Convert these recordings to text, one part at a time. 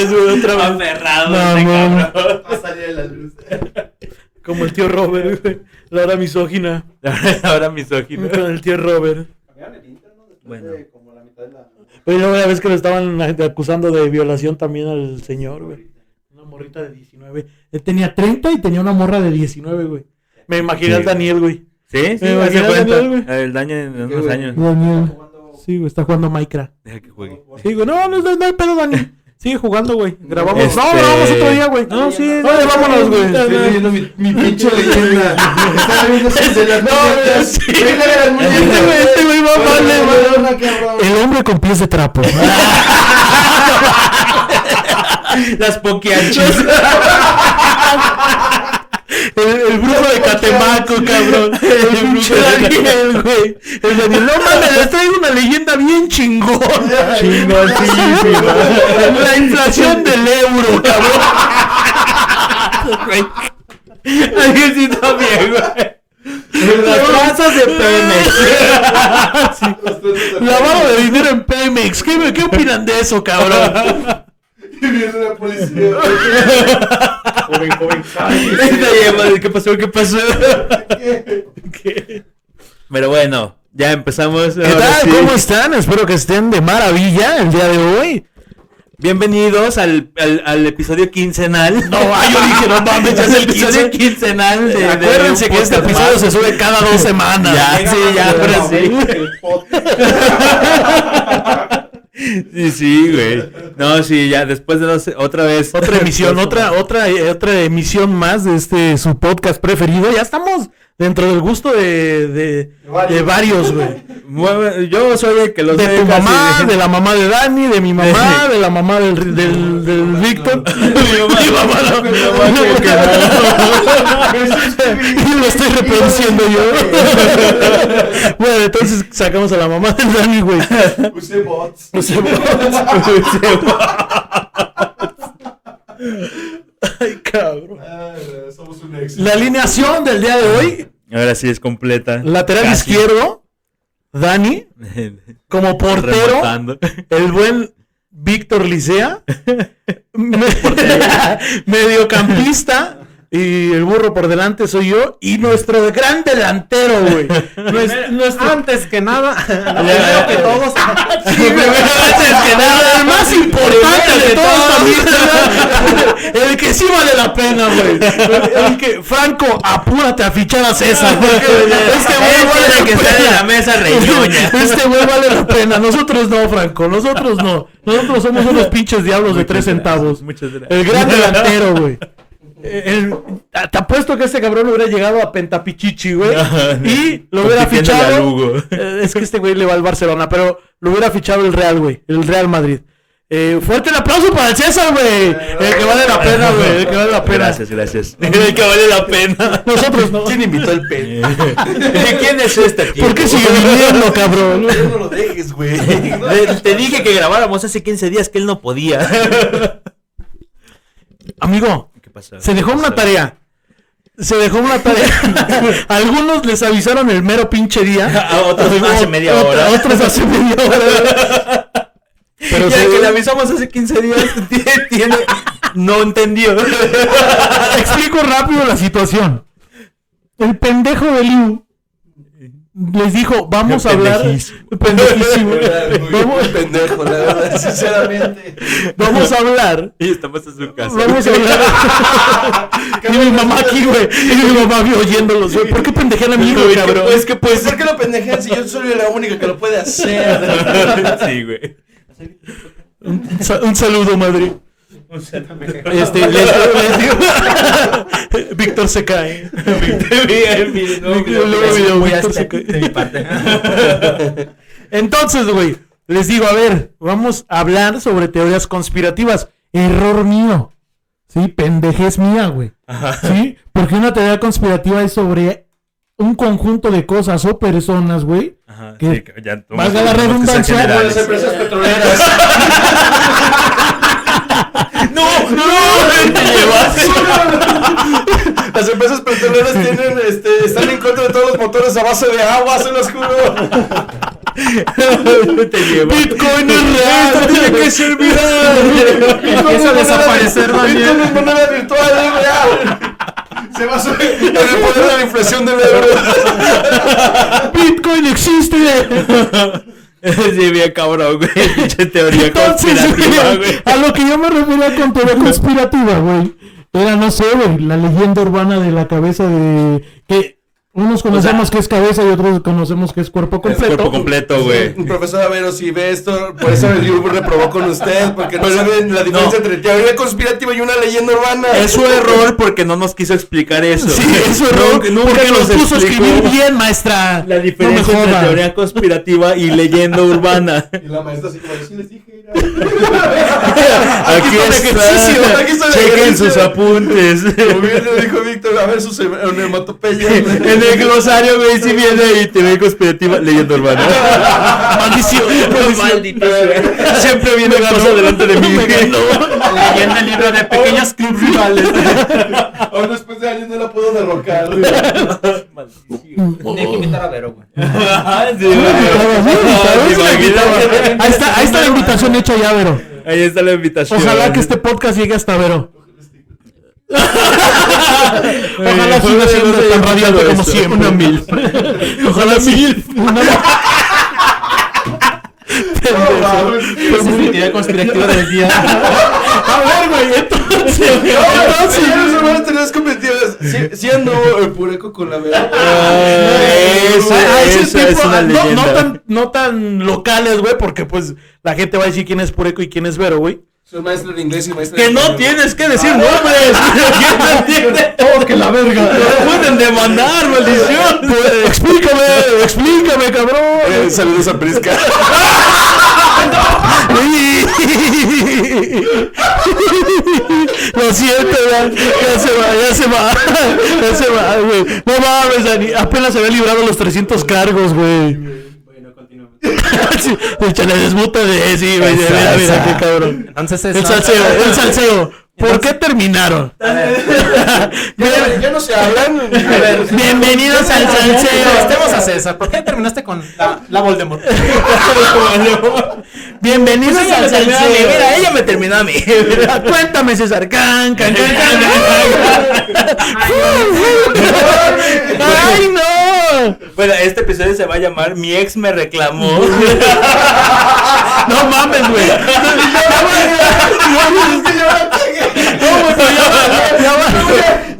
vez, güey, otra vez. Aferrado, No, este cabrón. Va a salir de la luz. Como el tío Robert, güey. La hora misógina. Ahora misógino. Con el tío Robert. Bueno. como la mitad de la. Luego una vez que lo estaban acusando de violación también al señor, güey. Una morrita de 19. Él tenía 30 y tenía una morra de 19, güey. Me imaginé Sí, al Daniel, güey. Sí, sí, Me hace imagino cuenta. Daniel, güey. El daño en unos años. Daniel. Jugando- Sí, güey, está jugando Minecraft. Deja que juegue. Sí, güey, no, no, no, no hay pedo, Dani. Sigue jugando, güey. Grabamos. Este- No, grabamos otro día, güey. No, sí, Oye, no, vámonos, güey. Estoy leyendo mi, mi pinche leyenda. Estaba viendo esas de las No, sí. Este güey, este güey va mal, bueno, güey. El hombre con pies de trapo. Las poquiachis. El, el brujo de Catemaco, cabrón. El brujo de Daniel, güey. El Daniel, no mames, les traigo una leyenda bien chingona. Chingoncísima. La inflación del euro, cabrón. Alguien sí también, güey. Las trazas de Pemex. Lavado de dinero en Pemex. ¿Qué, ¿Qué opinan de eso, cabrón? Y viene la policía. Joven, joven, madre, ¿Qué pasó? ¿Qué pasó? Pero bueno, ya empezamos. ¿Qué tal? sí. ¿Cómo están? Espero que estén de maravilla el día de hoy. Bienvenidos al, al, al episodio quincenal. No, ah, yo dije, no mames, ya es el episodio 15. quincenal de, de Acuérdense que este episodio más. se sube cada dos semanas. Ya, sí, ya, ahora sí. Sí, sí, güey. No, sí, ya después de otra vez. Otra emisión, otra, otra, eh, otra emisión más de este su podcast preferido. Ya estamos dentro del gusto de, de, de varios, güey. Yo soy el que los De tu mamá, de la mamá de Dani, de mi mamá, de la mamá del, del, del Víctor. Mi mamá, Mi mamá, no. mi mamá Y lo estoy reproduciendo yo. bueno, entonces sacamos a la mamá del Dani, güey. Use bots. Ay, cabrón. Ay, somos un éxito. La alineación del día de hoy, Ahora sí es completa. lateral Casi. izquierdo, Dani, como portero, el buen Víctor Licea, me- mediocampista, y el burro por delante soy yo, y nuestro gran delantero, güey. Nuestro- Antes que nada, que todos. Sí, güey, antes que nada, el más importante de todos el que sí vale la pena, güey. El, el que, Franco, apúrate a fichar a César, porque este güey vale la que estar en pena. la mesa reñoña. Este güey vale la pena, nosotros no, Franco, nosotros no. Nosotros somos unos pinches diablos de tres centavos. Muchas gracias. El gran delantero, güey. El- te apuesto que este cabrón hubiera llegado a Pentapichichi, güey. y lo hubiera fichado. Lugo. Eh, es que este güey le va al Barcelona, pero lo hubiera fichado el Real, güey. El Real Madrid. Eh, fuerte el aplauso para el César, güey. El que vale la pena, güey. El que vale la pena. Gracias, gracias. El que vale la pena. Nosotros no. ¿Quién invitó el pen? ¿Quién es este? ¿Por qué sigue viniendo, cabrón? No, no lo dejes, güey. Te, te dije que grabáramos hace 15 días que él no podía. Amigo, Se dejó ¿Qué una tarea. Se dejó una tarea. Algunos les avisaron el mero pinche día. A otros hace media hora. Otros hace media hora. Pero ya se- que le avisamos hace 15 días, tiene- no entendió. Explico rápido la situación. El pendejo de Liu les dijo, vamos a hablar. Pendejísimo. Vamos, pendejo, la verdad, sinceramente. vamos a hablar. Y estamos en su casa. Vamos a hablar. y mi mamá aquí, güey. Y mi mamá vi oyéndolos, güey. ¿Por qué pendejean a mi hijo, Güey, ¿qué- cabrón? Es que pues. ¿Por qué lo pendejean si yo soy la única que lo puede hacer? sí, güey. Un, un saludo, Madrid. Este, les, les digo. Víctor se cae. Víctor se cae. de mi parte. Entonces, güey, les digo, a ver, vamos a hablar sobre teorías conspirativas. Error mío. Sí, pendejez mía, güey. Sí, porque una teoría conspirativa es sobre un conjunto de cosas o personas, güey. Ajá, ¿Qué? sí, que ya Valga la tomamos que sean redundancia, Como las generales. empresas petroleras. No, no, te llevaste. Las empresas petroleras tienen, este, están en contra de todos los motores a base de agua, se los juro. Te. Bitcoin es real. tiene que ser viral. Empieza a desaparecer, Daniel. Bitcoin es moneda virtual, es real. Se basa en el poder de la inflación del euro. Bitcoin existe. Sí, bien cabrón, güey. Teoría Entonces, conspirativa, güey. a lo que yo me refería con teoría conspirativa, güey, era, no sé, güey, la leyenda urbana de la cabeza de... que unos conocemos que es cabeza y otros conocemos que es cuerpo completo. Cuerpo completo, güey. Profesor Avero, si ve esto, por eso el libro reprobó con usted, porque no saben la diferencia no. entre teoría conspirativa y una leyenda urbana. Es su error porque no nos quiso explicar eso. Sí, es error, Nunca, nunca porque nos nos puso a escribir bien, maestra. La diferencia no entre teoría conspirativa y leyenda urbana. Y la maestra así como, sí les dije. Aquí, está el ejercicio, aquí está está. Chequen sus apuntes. Como bien lo dijo Víctor, a ver sus. En el glosario, güey, si viene ahí teoría conspirativa, leyenda urbana. Maldición. Maldita. Siempre viene cosas delante de mí. Leyendo el libro de pequeños clubs rivales. Aún después de años no la puedo derrocar. Tenía que invitar a Vero, güey. ¿Te ahí está la invitación hecha ya, Vero. Ahí está la invitación. Ojalá que este podcast llegue hasta Vero. Ojalá siga siendo tan radiante como siempre. Una mil. Ojalá mil. Una Esa es mi teoría conspirativa del día. A ver, güey, entonces. Entonces, no se tener competitivas. Si- Siendo el pureco con la verdad. Eso, Ah, es una ah, no, no leyenda. no tan locales, güey, porque pues la gente va a decir quién es Pureco y quién es Vero, güey. Soy maestro de inglés y maestro Que de no español. tienes que decir nombres. ¿Quién no entiende? Oh, que la verga. No pueden demandar, maldición. Pues, explícame, explícame, cabrón. Eh, saludos a Prisca. Lo siento, ya, ya se va, ya se va, ya se va, güey. No mames, Dani, apenas se había librado los 300 cargos, güey. Sí, Échale desmuta de sí, güey. Mira, mira, qué cabrón. Entonces El es. salseo, el salseo. ¿Por qué terminaron? Ya, ya no se hablan. A ver, Bienvenidos al salseo. Estemos a César. ¿Por qué terminaste con la, la Voldemort? Bienvenidos Ella al salseo. mira, ella me terminó a mí. Cuéntame, César. Can, can, can, can. ¡Ay, no! Bueno, este episodio se va a llamar Mi ex me reclamó. No mames, güey.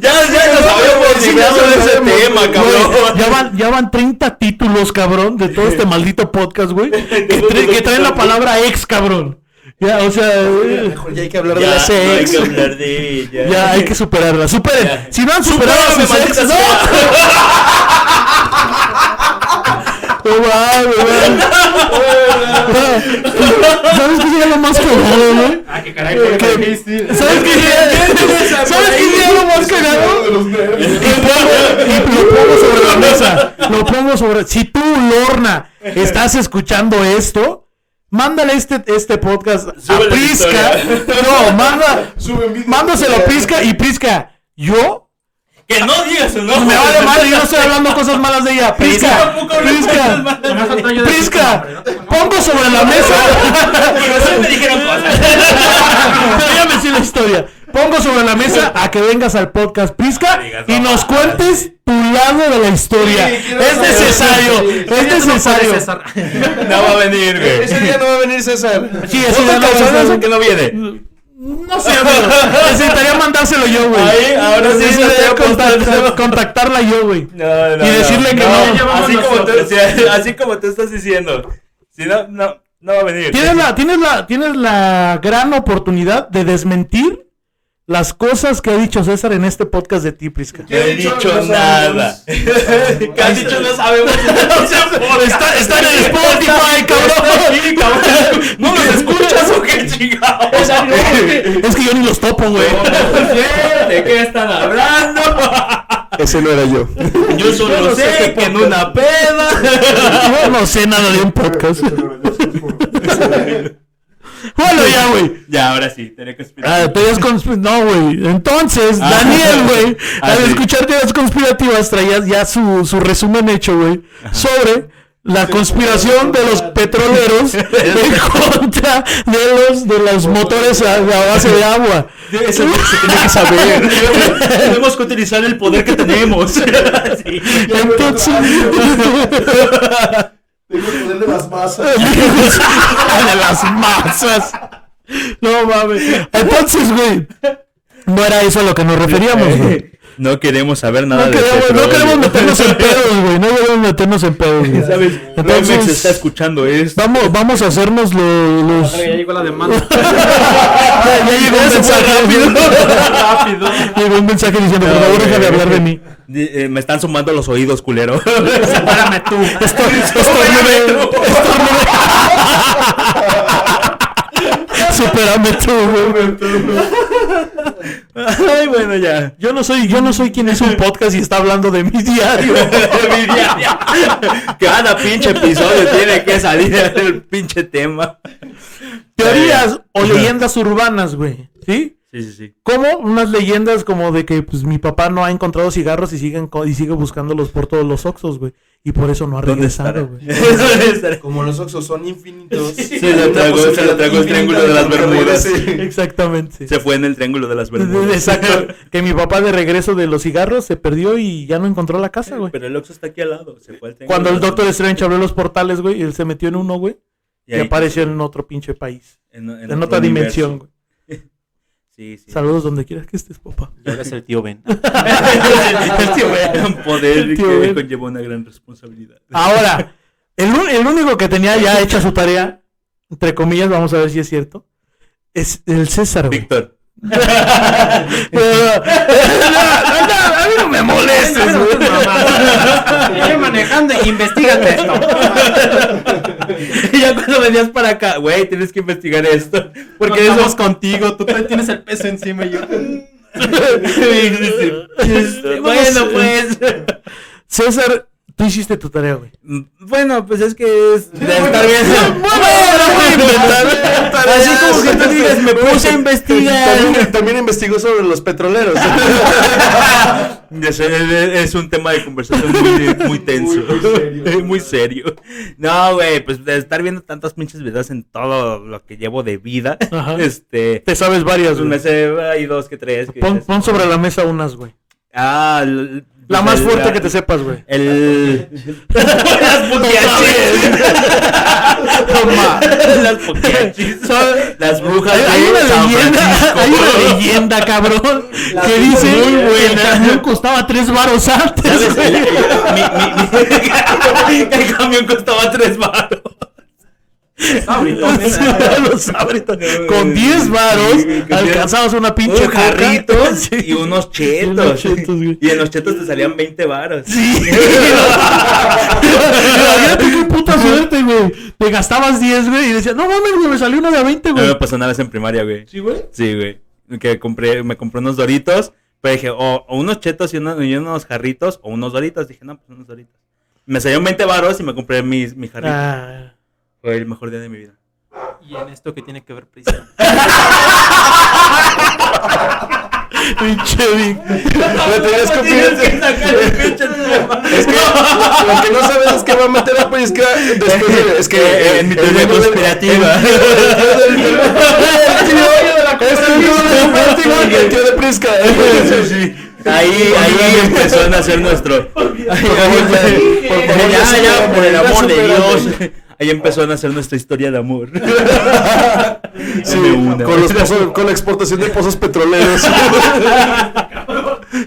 Ya, ya nos habíamos librado de ese tema, cabrón. ya van, ya van 30 títulos, cabrón, de todo este maldito podcast, güey. Que, tra- que traen la palabra ex, cabrón. Ya, o sea, eh, Mejor ya hay que hablar de Ya, las no hay ex. que hablar de ella. ya hay que superarla. Superen. Ya. Si no han superado a ¿Sabes qué sería lo más cagado, güey? Ah, qué caray, fue lo que dijiste. ¿Sabes qué sería, ¿sabes qué sería lo más cagado? Y lo pongo sobre la mesa. Lo pongo sobre. Si tú, Lorna, estás escuchando esto, mándale este, este podcast a Súbele Prisca. No, manda, mándaselo a Prisca y Prisca. Yo Que no digas su nombre. me vale madre, yo no estoy hablando cosas malas de ella. Prisca, Prisca, Prisca, pongo sobre la mesa. Pero me dijeron cosas. Pero ya me sé la historia. Pongo sobre la mesa a que vengas al podcast Prisca y nos cuentes tu lado de la historia. Es necesario, es necesario. No va a venir, güey. Ese día no va a venir César. Sí, ese ¿Otra día no va a que no viene? No sé, amigo. Necesitaría mandárselo yo, güey. Ahí, ahora sí Necesitaría contactar- contactarla yo, güey. No, no, Y decirle que no. Así como, tú, sí, así como tú estás diciendo. Si no, no, no va a venir. Tienes la, tienes la, tienes la gran oportunidad de desmentir las cosas que ha dicho César en este podcast de ti, Prisca. No he dicho No nada. ¿Qué has dicho? No sabemos. Está, está en el Spotify, cabrón. ¿No los escuchas o qué chingados? Es que yo ni los topo, güey. ¿De qué están hablando? Ese no era yo. Yo solo sé que en una peda. Yo no sé nada de un podcast. Bueno, ya, güey. Ya, ahora sí, tenía que esperar. Ah, teorías consp- No, güey. Entonces, Ah. Daniel, güey, Ah, al sí. escuchar teorías conspirativas, traías ya su, su resumen hecho, güey, sobre la conspiración de los petroleros en contra de los de los motores a, a base de agua. Eso se tiene que saber. Tenemos que utilizar el poder que tenemos. Sí. Entonces, Tengo el poder de las masas. de las masas. No mames. Entonces, güey, no era eso a lo que nos referíamos, güey. No queremos saber nada No de queremos, no petróleo. queremos meternos en pedos, güey. No queremos meternos en pedos, güey. ¿Sabes? Entonces- Romex está escuchando esto. Vamos, vamos a hacernos lo- los. Ya llegó la demanda. Ya, ya llegó un mensaje. Rápido. Llegó un mensaje diciendo, por favor, deja de hablar de mí. Eh, me están sumando los oídos, culero. Espérame tú. Estoy, estornudé, estornudé. Supérame tú, güey. Ay, bueno, ya. Yo no soy, yo no soy quien es un podcast y está hablando de mi diario. Mi diario. Cada pinche episodio tiene que salir el pinche tema. Teorías o leyendas urbanas, güey. ¿Sí? Sí, sí, sí. Como unas leyendas como de que pues mi papá no ha encontrado cigarros y siguen co- y sigue buscándolos por todos los oxos, güey. Y por eso no ha regresado, güey. Como los oxos son infinitos. Se lo tragó, se lo tragó el triángulo de las Bermudas. Exactamente. Se fue en el triángulo de las Bermudas. Exacto. Que mi papá de regreso de los cigarros se perdió y ya no encontró la casa, güey. Pero el Oxxo está aquí al lado. Se fue al triángulo Cuando el Doctor Strange abrió los portales, güey, y él se metió en uno, güey. Y apareció en otro pinche país. En, en En, otro otra universo. dimensión, güey. Sí, sí. Saludos donde quieras que estés, papá. Y ahora es el tío Ben. el tío Ben. Un poder El tío que Ben. conlleva una gran responsabilidad. Ahora, el, el único que tenía ya hecha su tarea, entre comillas, vamos a ver si es cierto, es el César. Víctor. No, a mí no me molestes, güey. Estoy manejando y investigate esto. Y ya cuando venías para acá, güey, tienes que investigar esto. Porque Porque estamos contigo, tú tienes el peso encima y yo. Este, bueno, pues. César, tú hiciste tu tarea, güey. Bueno, pues es que es de estar. Así Así como que tú dices, me puse a investigar. También, también investigó sobre los petroleros. Es, es un tema de conversación muy, muy tenso. Muy, muy serio. Muy serio. No, güey, pues de estar viendo tantos pinches videos en todo lo que llevo de vida. Ajá. Este. Te sabes varias, Pues me güey. sé, hay dos que tres. Que Pon, pon sobre la mesa unas, güey. Ah, La más el- fuerte la- que te sepas, güey. El. Las poquiachis. Las poquiachis. Las brujas Hay, hay de una San leyenda, Francisco. hay una leyenda, cabrón, que dice muy que el camión costaba tres varos antes. El, el- mi- mi- el camión costaba tres baros. Los sabritos. Con 10 varos alcanzabas una pinche Un jarrito y unos chetos. unos güey. y en los chetos te salían 20 varos. Sí. Imagínate qué puta suerte, güey. Te gastabas 10, güey, y decías, no mames, güey, me salió uno de a 20, No me güey. pasó nada en primaria, güey. Sí, güey. Sí, güey. Que compré, me compré unos doritos. Pero dije, o, o unos chetos y, uno- y unos jarritos, o unos doritos. Dije, no, pues unos doritos. Me salieron 20 varos y me compré mi, mi jarrito. Ah. Fue el mejor día de mi vida. Y en esto que tiene que ver prisa. Pinche Vic. Le tenías confianza. Es que lo, lo que no sabes es que va a meter a después de, es que Eh, en mi teoría conspirativa. Es el tío de conspirativa y el tío de Prisca. Ahí, ahí empezó a nacer nuestro. favor, ya, ya ya, supérate, por el amor de. Dios. Ahí empezó a nacer nuestra historia de amor. Sí, con, los pozos- con la exportación de pozos petroleros.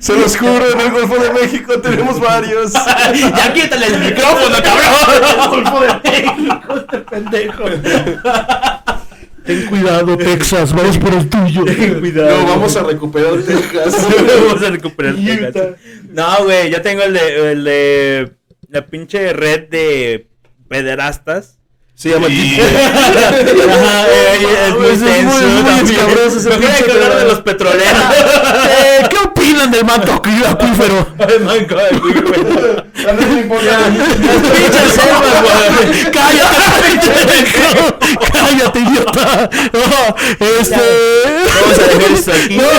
Se los juro, en el Golfo de México tenemos varios. ya quítale el micrófono, cabrón. Ten cuidado, Texas, vamos por el tuyo. Cuidado. No, vamos a recuperar Texas. Vamos a recuperar Texas. No, güey, yo tengo el de, el de la pinche red de pederastas. Llama Web. Ajá, eh, es muy es muy- tenso. muy escabroso ese pinche que hablar de los petroleros. Eh, ¿Qué opinan del manto acuífero? Ay, man, güey, güey. A nadie le importa. Pinches selvas, güey. ¡Cállate! ¡Cállate, idiota! No, este... Vamos a dejar esto aquí. No, no, no.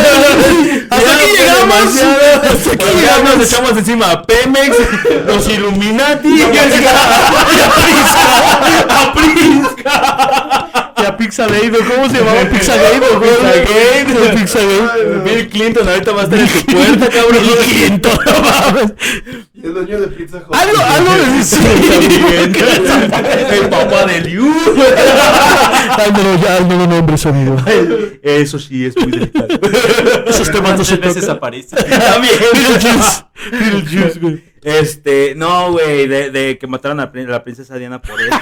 Hasta aquí llegamos. demasiado. Hasta aquí llegamos. nos echamos encima a Pemex, los Illuminati, a Prisca, Y a Pixagate. ¿cómo se llamaba Pixagate? ¿no? Pizzagate. Pixagate. Bill Clinton ahorita va a estar en tu puerta, cabrón. Bill Clinton, no mames. Y el dueño de Pizza Hut. Algo, algo de sí. El papá de Liu. Ay, no, nombres, amigo. Eso sí es muy delicado. Esos temas no se veces tocan. aparece. También. Beetlejuice. Beetlejuice, güey. Este, no, güey, de, de que mataron a la princesa Diana por eso.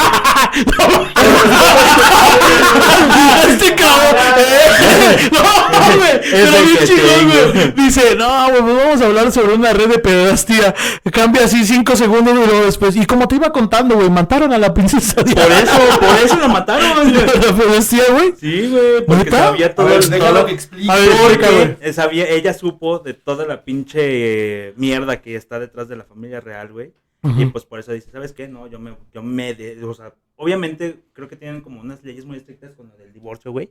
Este cabrón. eh, No, güey. Pero bien chingón, güey. Dice, no, güey, pues vamos a hablar sobre una red de pedastia. Cambia así cinco segundos y luego después. Y como te iba contando, güey, mataron a la princesa Por Diana. eso, por eso la mataron. La pedastia, güey. Sí, güey, porque ¿Neta? sabía todo A ver, que explique. A ver, explica, güey. sabía, ella supo de toda la pinche eh, mierda que está detrás de la familia real, güey. Y pues por eso dice, ¿sabes qué? No, yo me, yo me, de- o sea, obviamente creo que tienen como unas leyes muy estrictas con lo del divorcio, güey.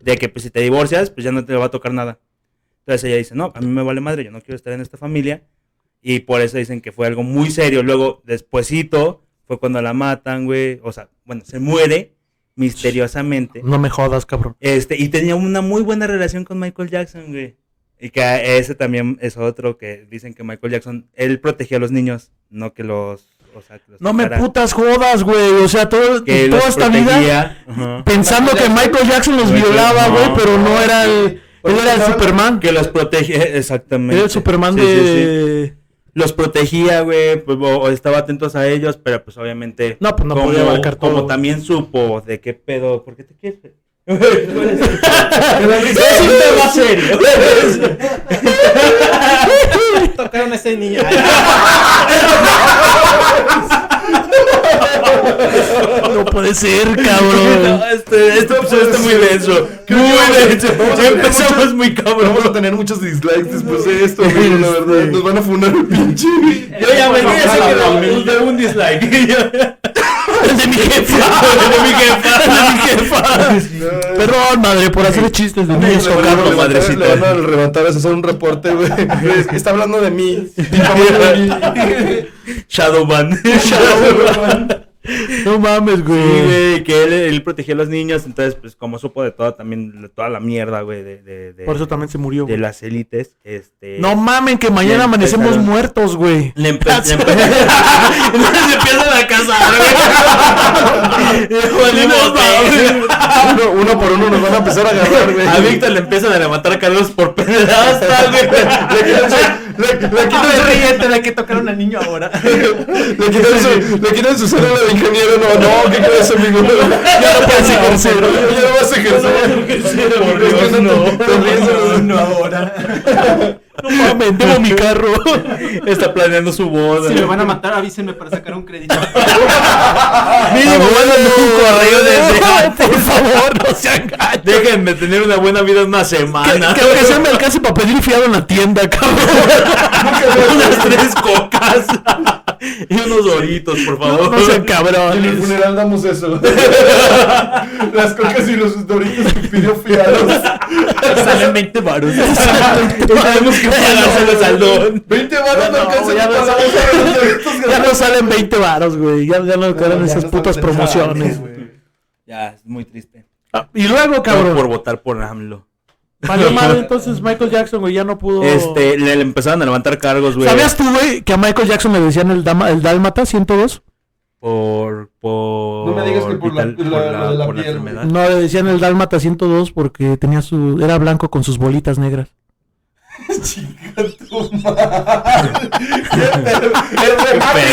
De que pues si te divorcias, pues ya no te va a tocar nada. Entonces ella dice, no, a mí me vale madre, yo no quiero estar en esta familia. Y por eso dicen que fue algo muy serio. Luego, despuesito, fue cuando la matan, güey. O sea, bueno, se muere misteriosamente. No me jodas, cabrón. Este, y tenía una muy buena relación con Michael Jackson, güey. Y que ese también es otro que dicen que Michael Jackson, él protegía a los niños, no que los... O sea, que los No me putas jodas, güey. O sea, todo, que toda esta vida protegía. Ajá. pensando que Michael Jackson los violaba, no, güey, pero no era el. Él era el Superman. Que los protegía, exactamente. Era el Superman Sí, sí, sí. de. Los protegía, güey, pues, o, o estaba atentos a ellos, pero pues obviamente... No, pues no como, podía abarcar todo. Como también supo de qué pedo, ¿por qué te quieres? Es un tema serio. Tocaron a ese niño. No puede ser, cabrón. No, este, este episodio está muy denso. Muy denso. Empezamos muchos- muy cabrón. Vamos a tener muchos dislikes después de esto, amigo, la verdad. Nos van a funar el pinche. Yo ya me dije que de un dislike. El de mi jefa. de mi jefa. El de mi jefa. Perdón, madre, por hacer chistes de a tocados. levantar- madrecita. Le van a levantar a hacer un reporte, güey. Es Está hablando de mí. Mí. Shadowban. No mames, Sí, güey. güey, que él, él protegía a los niños, entonces, pues, como supo de toda, también, de toda la mierda, güey, de, de, de, Por eso también se murió. de güey. las élites, este... No mamen, que mañana amanecemos empezaron- muertos, güey. Le, empe- le empe- se empiezan a casar, güey. Güey. Uno, uno por uno nos van a empezar a agarrar, güey. A Víctor le empiezan a levantar a Carlos por pederasta, güey. Le quitan su, le, quitan se ríete de que tocaron al niño ahora. le quitan su, le quitan su cédula de ingeniero. No, no, ¿qué crees, amigo? Ya no puedes ejercer. Ya no vas a ejercer. Por Es que Dios, no no. No ahora. No mames, debo mi carro. Está planeando su boda. Si me van a matar, avísenme para sacar un crédito. Mínimo, mándame un correo desde antes. Por favor, no sean gachos. Déjenme tener una buena vida una Que, semana. que aunque sea me alcance para pedir fiado en la tienda, cabrón. unas tres cocas. y unos doritos, por favor. No sean Y en el cabrones. funeral damos eso. Las cocas y los doritos que pidió fiados. Salen 20 baros. Tenemos que pagárselo al don. 20 baros no No, alcanzan ya para no doritos Ya no salen 20 varos, güey. Ya, ya no quedan esas putas promociones. Ya, es muy triste. Ah, Y luego, Por cabrón. votar por AMLO. Valió madre, entonces Michael Jackson, güey, ya no pudo. Este, le, le empezaron a levantar cargos, güey. ¿Sabías tú, güey, que a Michael Jackson le decían el, dama, el Dálmata 102? Por, por... No me digas que por la- vital- la- lo de la por la piel, enfermedad. No, le decían el Dálmata 102 porque tenía su. Era blanco con sus bolitas negras. Chica tu madre. El remate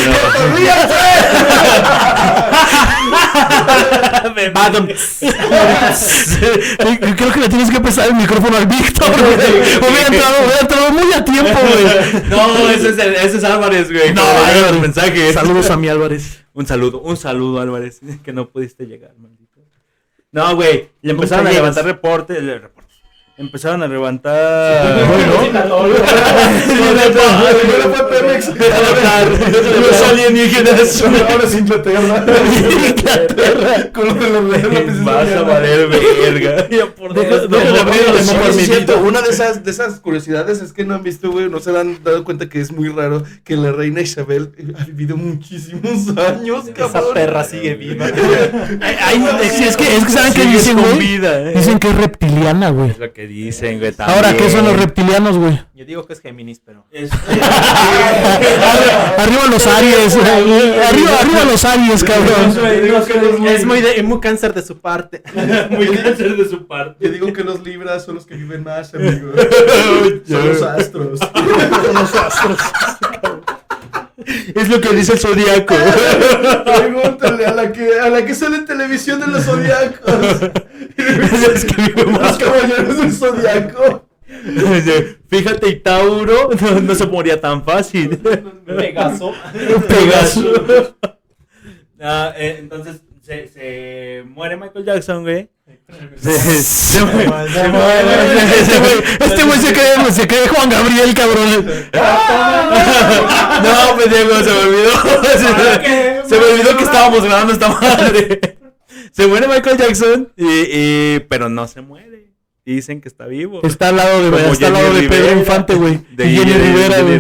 que Creo que le tienes que prestar el micrófono al Víctor, güey. Hubiera entrado, hubiera entrado muy a tiempo, güey. No, ese es, el- ese es Álvarez, güey. No, Álvarez. los mensajes. Saludos a mi Álvarez. Un saludo, un saludo, Álvarez, que no pudiste llegar, maldito. No, güey, le empezaron a levantar reportes, reportes, empezaron a levantar. Los alienígenas. Ahora es Inglaterra. Con lo de los lápices Vas a de valer verga. Una de esas, de esas curiosidades es que no han visto, güey, no se han dado cuenta que es muy raro que la reina Isabel ha vivido muchísimos años, Esa cabrón. perra sigue viva. Ay, ay, es, es que, es que ¿saben Sigues dicen, con güey? vida, eh. Dicen que es reptiliana, güey. Es lo que dicen, güey. Ahora, ¿qué son los también. reptilianos, güey? Yo digo que es Géminis, pero. Este, Arriba los Aries, güey. Arriba, arriba los Aries, cabrón. digo que los- Es muy, de, muy cáncer de su parte. muy cáncer de su parte. Yo digo que los libras son los que viven más, amigos. son los astros. Los astros. Es lo que dice el zodiaco. Pregúntale a la que, a la que sale en televisión de los zodiacos. es que Los caballeros del zodiaco. Fíjate, y Tauro no, no se moría tan fácil. Pegaso. Pegaso. Ah, eh, entonces se, se muere Michael Jackson, güey. Se, se muere. se muere. Este güey- Este se cree, se cree Juan Gabriel, cabrón. No, pendejo, se me olvidó. Se, se me olvidó que estábamos grabando esta madre. Se muere Michael Jackson, y, y- pero no se muere. Dicen que está vivo. Está al lado de, está al lado de Pedro. Infante, güey. De Jenny Rivera, güey.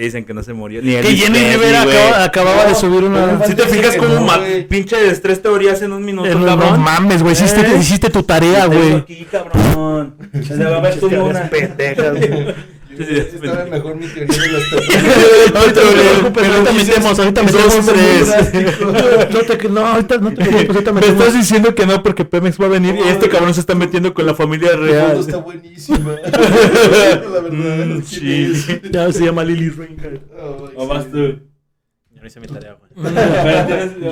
Sí, dicen que no se murió. Ni Que Jenny Rivera acaba- acababa de subir una. Si te fijas como no, ma- güey. pinche de tres teorías en un minuto, Eh, No, no cabrón. mames, güey. Hiciste, ¿Eh? hiciste tu tarea, güey. aquí, cabrón. A ver, pendejas. Sí, sí. Estaba mejor mi teoría de las Ahorita no te preocupes, ahorita metemos, ahorita metemos tres. No, te, no, ahorita no te preocupes, ahorita Me metemos. estás diciendo que no porque Pemex va a venir y este cabrón se está metiendo con la familia El real. fondo está buenísima. La verdad. Mm, ¿quién sí. Ya se llama Lily Reinhardt. ¿O vas tú? Yo no hice mi tarea, güey.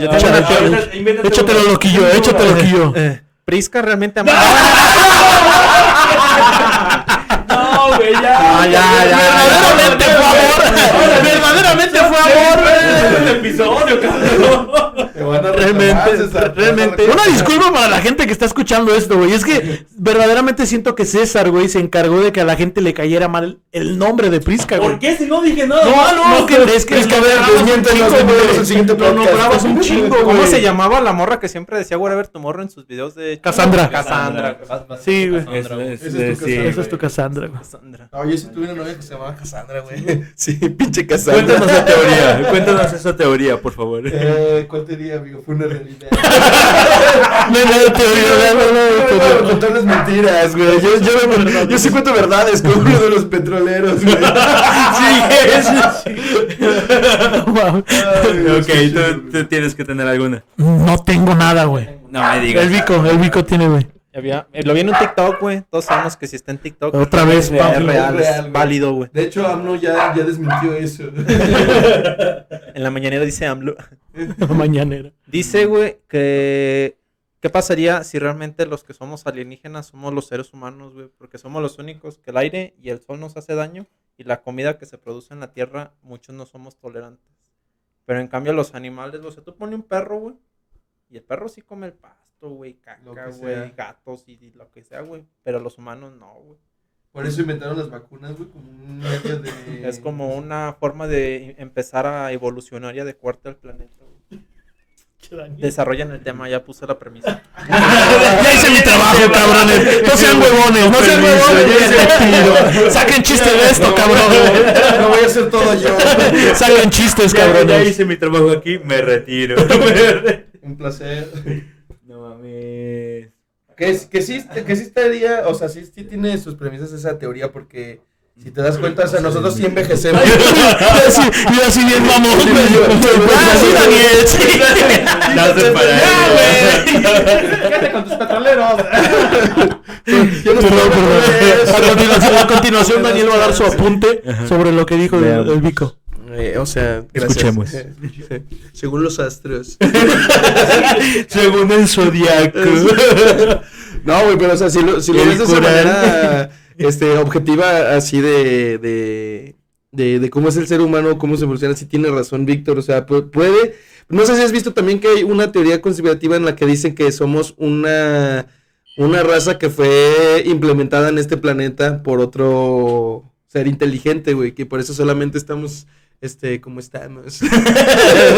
Yo invéntate Échatelo loquillo, échatelo loquillo. Eh, Prisca realmente amaba. No, güey, ya. Ah, ya, ya, Verdaderamente fue amor. Verdaderamente fue amor. el episodio, cabrón. Realmente. Una disculpa para la gente que está escuchando esto, güey. Es que verdaderamente siento que César, güey, se encargó de que a la gente le cayera mal el nombre de Prisca, güey. ¿Por qué si no dije nada? No, no, que es que es que a ver, Desmiéntenos, desmiéntenos, desmiéntenos güey. el siguiente Lo nombrabas un chingo, güey. ¿Cómo se llamaba la morra que siempre decía whatever tomorrow en sus videos de Cassandra. Cassandra. Sí, güey. Esa es tu Cassandra, güey. Cassandra. No, yo sí tuve una novia que se llamaba Cassandra, güey. Sí, pinche Cassandra. Cuéntanos la teoría, cuéntanos esa teoría, por favor. Eh, ¿Cuál te diría, amigo? Fue una realidad. No hay nada teoría, no No, teoría. no, contarles mentiras, güey. Yo, yo, yo sí cuento verdades como uno de los petroleros, güey. No mames. Ok, tú, tú tienes que tener alguna. No tengo nada, güey. No me digas. El Vico, el Vico tiene, güey. Había, eh, lo vi en un TikTok, güey. Todos sabemos que si está en TikTok. Otra vez, es real, es válido, güey. De hecho, AMLO ya, ya desmintió eso. En la mañanera dice AMLO. Mañanera. Dice, güey, que. ¿Qué pasaría si realmente los que somos alienígenas somos los seres humanos, güey? Porque somos los únicos que el aire y el sol nos hace daño y la comida que se produce en la tierra, muchos no somos tolerantes. Pero en cambio los animales, o sea, tú pones un perro, güey, y el perro sí come el pasto, güey, caca, güey, gatos y, y lo que sea, güey. Pero los humanos no, güey. Por eso inventaron las vacunas, güey, como un medio de... Es como una forma de empezar a evolucionar y adecuarte al planeta. Desarrollan el tema, ya puse la premisa. Ya hice mi trabajo, cabrones. No sean huevones, no sean huevones. Saquen chistes de esto, cabrón. Lo voy a hacer todo yo. Saquen chistes, Ya, ya cabrones. hice mi trabajo aquí, me retiro. Un placer. no mames. Que, es- que, sí, que sí estaría, o sea, sí, sí tiene sus premisas esa teoría, porque si te das cuenta, o sea, nosotros sí envejecemos. Y así, y así bien mamón, güey. Ah, sí, Daniel, sí. Date para él. Fíjate con tus petroleros. Yo no estoy. A continuación, a continuación, Daniel va a dar su apunte sobre lo que dijo el, el Vico. Eh, o sea, gracias. Escuchemos. Eh, Según los astros. Según el zodiaco. No, güey, pero o sea, si lo, si lo ves de esa manera este, objetiva, así de, de, de, de cómo es el ser humano, cómo se evoluciona, sí tiene razón Víctor, o sea, pu- puede... No sé si has visto también que hay una teoría conspirativa en la que dicen que somos una una raza que fue implementada en este planeta por otro ser inteligente, güey, que por eso solamente estamos, este, como estamos.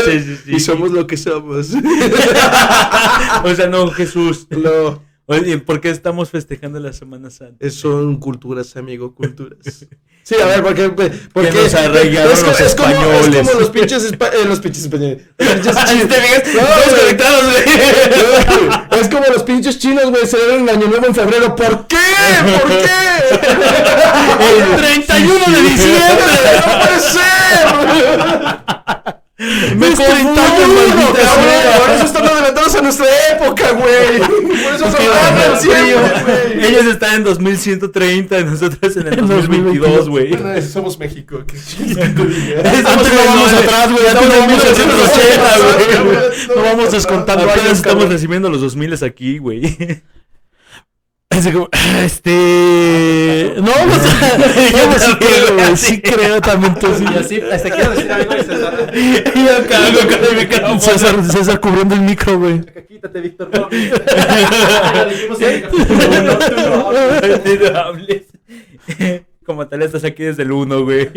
Sí, sí, sí. Y somos lo que somos. O sea, no, Jesús. No, Oye, ¿por qué estamos festejando la Semana Santa? son culturas, amigo, culturas. Sí, a ver, porque, porque nos arraigaron es, los es como, es como los pinches, espa- eh, los pinches españoles. Es como los pinches chinos, güey, celebran el año nuevo en febrero. ¿Por qué? ¿Por qué? El 31 de diciembre. ¡No puede ser! Me Es 31, maldita cabrón, sea. Por eso están adelantados a nuestra época, güey. Por eso son grandes siempre, güey. Ellos están en 2130 y nosotros en el En 2022, güey. Bueno, somos México. ¿qué quieres que te diga? Estamos Antes no vamos atrás, güey. Estamos en vamos 1980, 1980, güey. No vamos descontando Apenas estamos recibiendo los 2000 aquí, güey. Así como, Este. No, o sea, yo sí creo, güey. Sí creo también tú sí. Y así, hasta quiero decir algo y César. Yo cago. César, César cubriendo el micro, güey. Quítate, Víctor. No, dijimos en el no hables. Ni no hables. Como tal, estás aquí desde el 1, güey.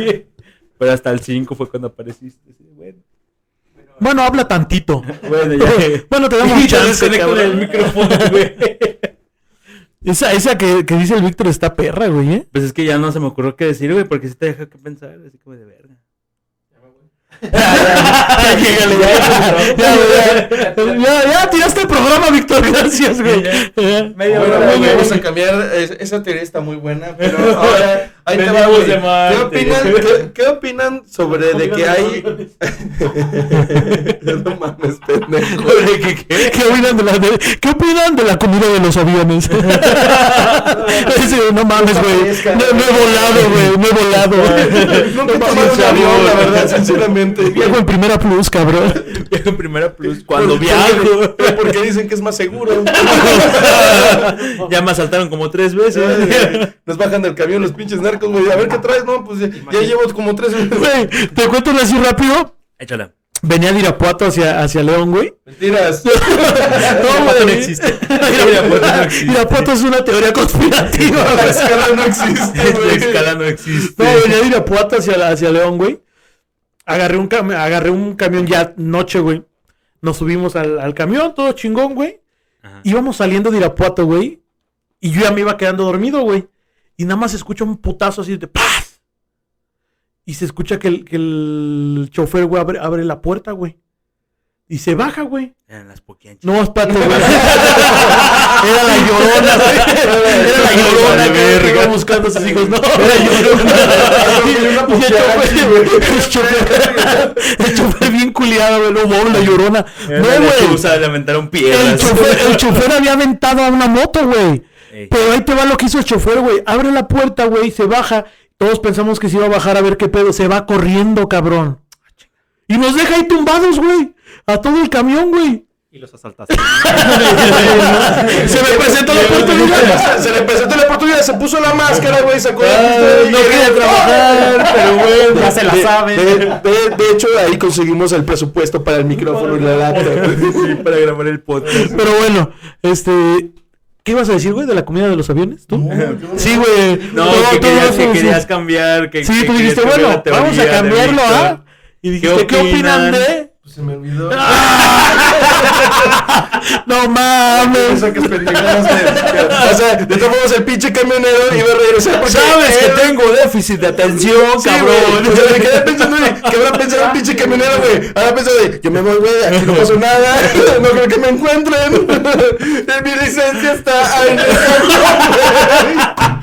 Pero hasta el 5 fue cuando apareciste. Sí, bueno. Bueno, habla tantito. Bueno, ya. Bueno, te damos te chance, desconecto del micrófono, güey. Esa, esa que, que dice el Víctor está perra, güey, ¿eh? Pues es que ya no se me ocurrió qué decir, güey, porque sí te deja que pensar, así como de verga. Ya, ya, tiraste el programa, Víctor, gracias, güey. Bueno, vamos a cambiar. es- esa teoría está muy buena, pero ahora ahí te va, Venimos güey. de Marte. ¿Qué opinan, qué, qué opinan sobre de que hay. no mames, pendejo. ¿Qué opinan de la, de- ¿Qué opinan de la comida de los aviones? No mames, güey. No, no he volado, güey. No he volado. Nunca he No tomado mames, un avión, la verdad, sinceramente. Viajo en primera plus, cabrón. Viajo en primera plus cuando viajo. Porque dicen que es más seguro. ya me asaltaron como tres veces. Nos bajan del camión los pinches güey. A ver qué traes, no, pues ya, ya llevo como tres. Güey, te cuento así rápido. Échala. Venía de Irapuato hacia, hacia León, güey. Mentiras. No, Irapuato no existe. Irapuato no existe. Irapuato es una teoría conspirativa. La escala no existe, La güey. escala no existe. No, venía de Irapuato hacia, hacia León, güey. Agarré un, cam- agarré un camión ya noche, güey. Nos subimos al, al camión, todo chingón, güey. Ajá. Íbamos saliendo de Irapuato, güey. Y yo ya me iba quedando dormido, güey. Y nada más escucho un putazo así de ¡paz! Y se escucha que el, que el chofer, güey, abre, abre la puerta, güey. Y se baja, güey. Eran las poquianchas. No, espérate, güey. Era la llorona, güey. Era la llorona, güey. iba buscando a sus hijos. No, era llorona. El chofer, bien culiado, güey. No, la llorona. No, güey. le aventaron piedras. el chofer había aventado a una moto, güey. Ey. Pero ahí te va lo que hizo el chofer, güey. Abre la puerta, güey, se baja. Todos pensamos que se iba a bajar a ver qué pedo. Se va corriendo, cabrón. Y nos deja ahí tumbados, güey. A todo el camión, güey. Y los asaltaste. Se me presentó la oportunidad. Se le presentó la oportunidad, se puso la máscara, güey, sacó la Ah, no quería trabajar, pero bueno. Ya se la De- saben. De, de- de hecho, ahí conseguimos el presupuesto para el micrófono y la laptop. Sí, para grabar el podcast. Pero bueno, este. ¿Qué ibas a decir, güey, de la comida de los aviones? ¿Tú? Sí, güey. No, Todo- que, todo querías, eso, que sí. querías cambiar. Que, Sí, que tú dijiste, bueno, vamos a cambiarlo, Víctor. ¿ah? Y dijiste, ¿qué, opinan de? Se me olvidó. No mames. Eso que es pendejadas. O sea, de todos modos, el pinche camionero iba a regresar porque Sabes que tengo déficit de atención, Sí, cabrón. güey. O sea, me quedé pensando, güey, ¿qué habrá pensado el pinche camionero, güey? Ahora pensó de, yo me voy, güey, aquí no pasó nada, no creo que me encuentren. Mi licencia está ahí.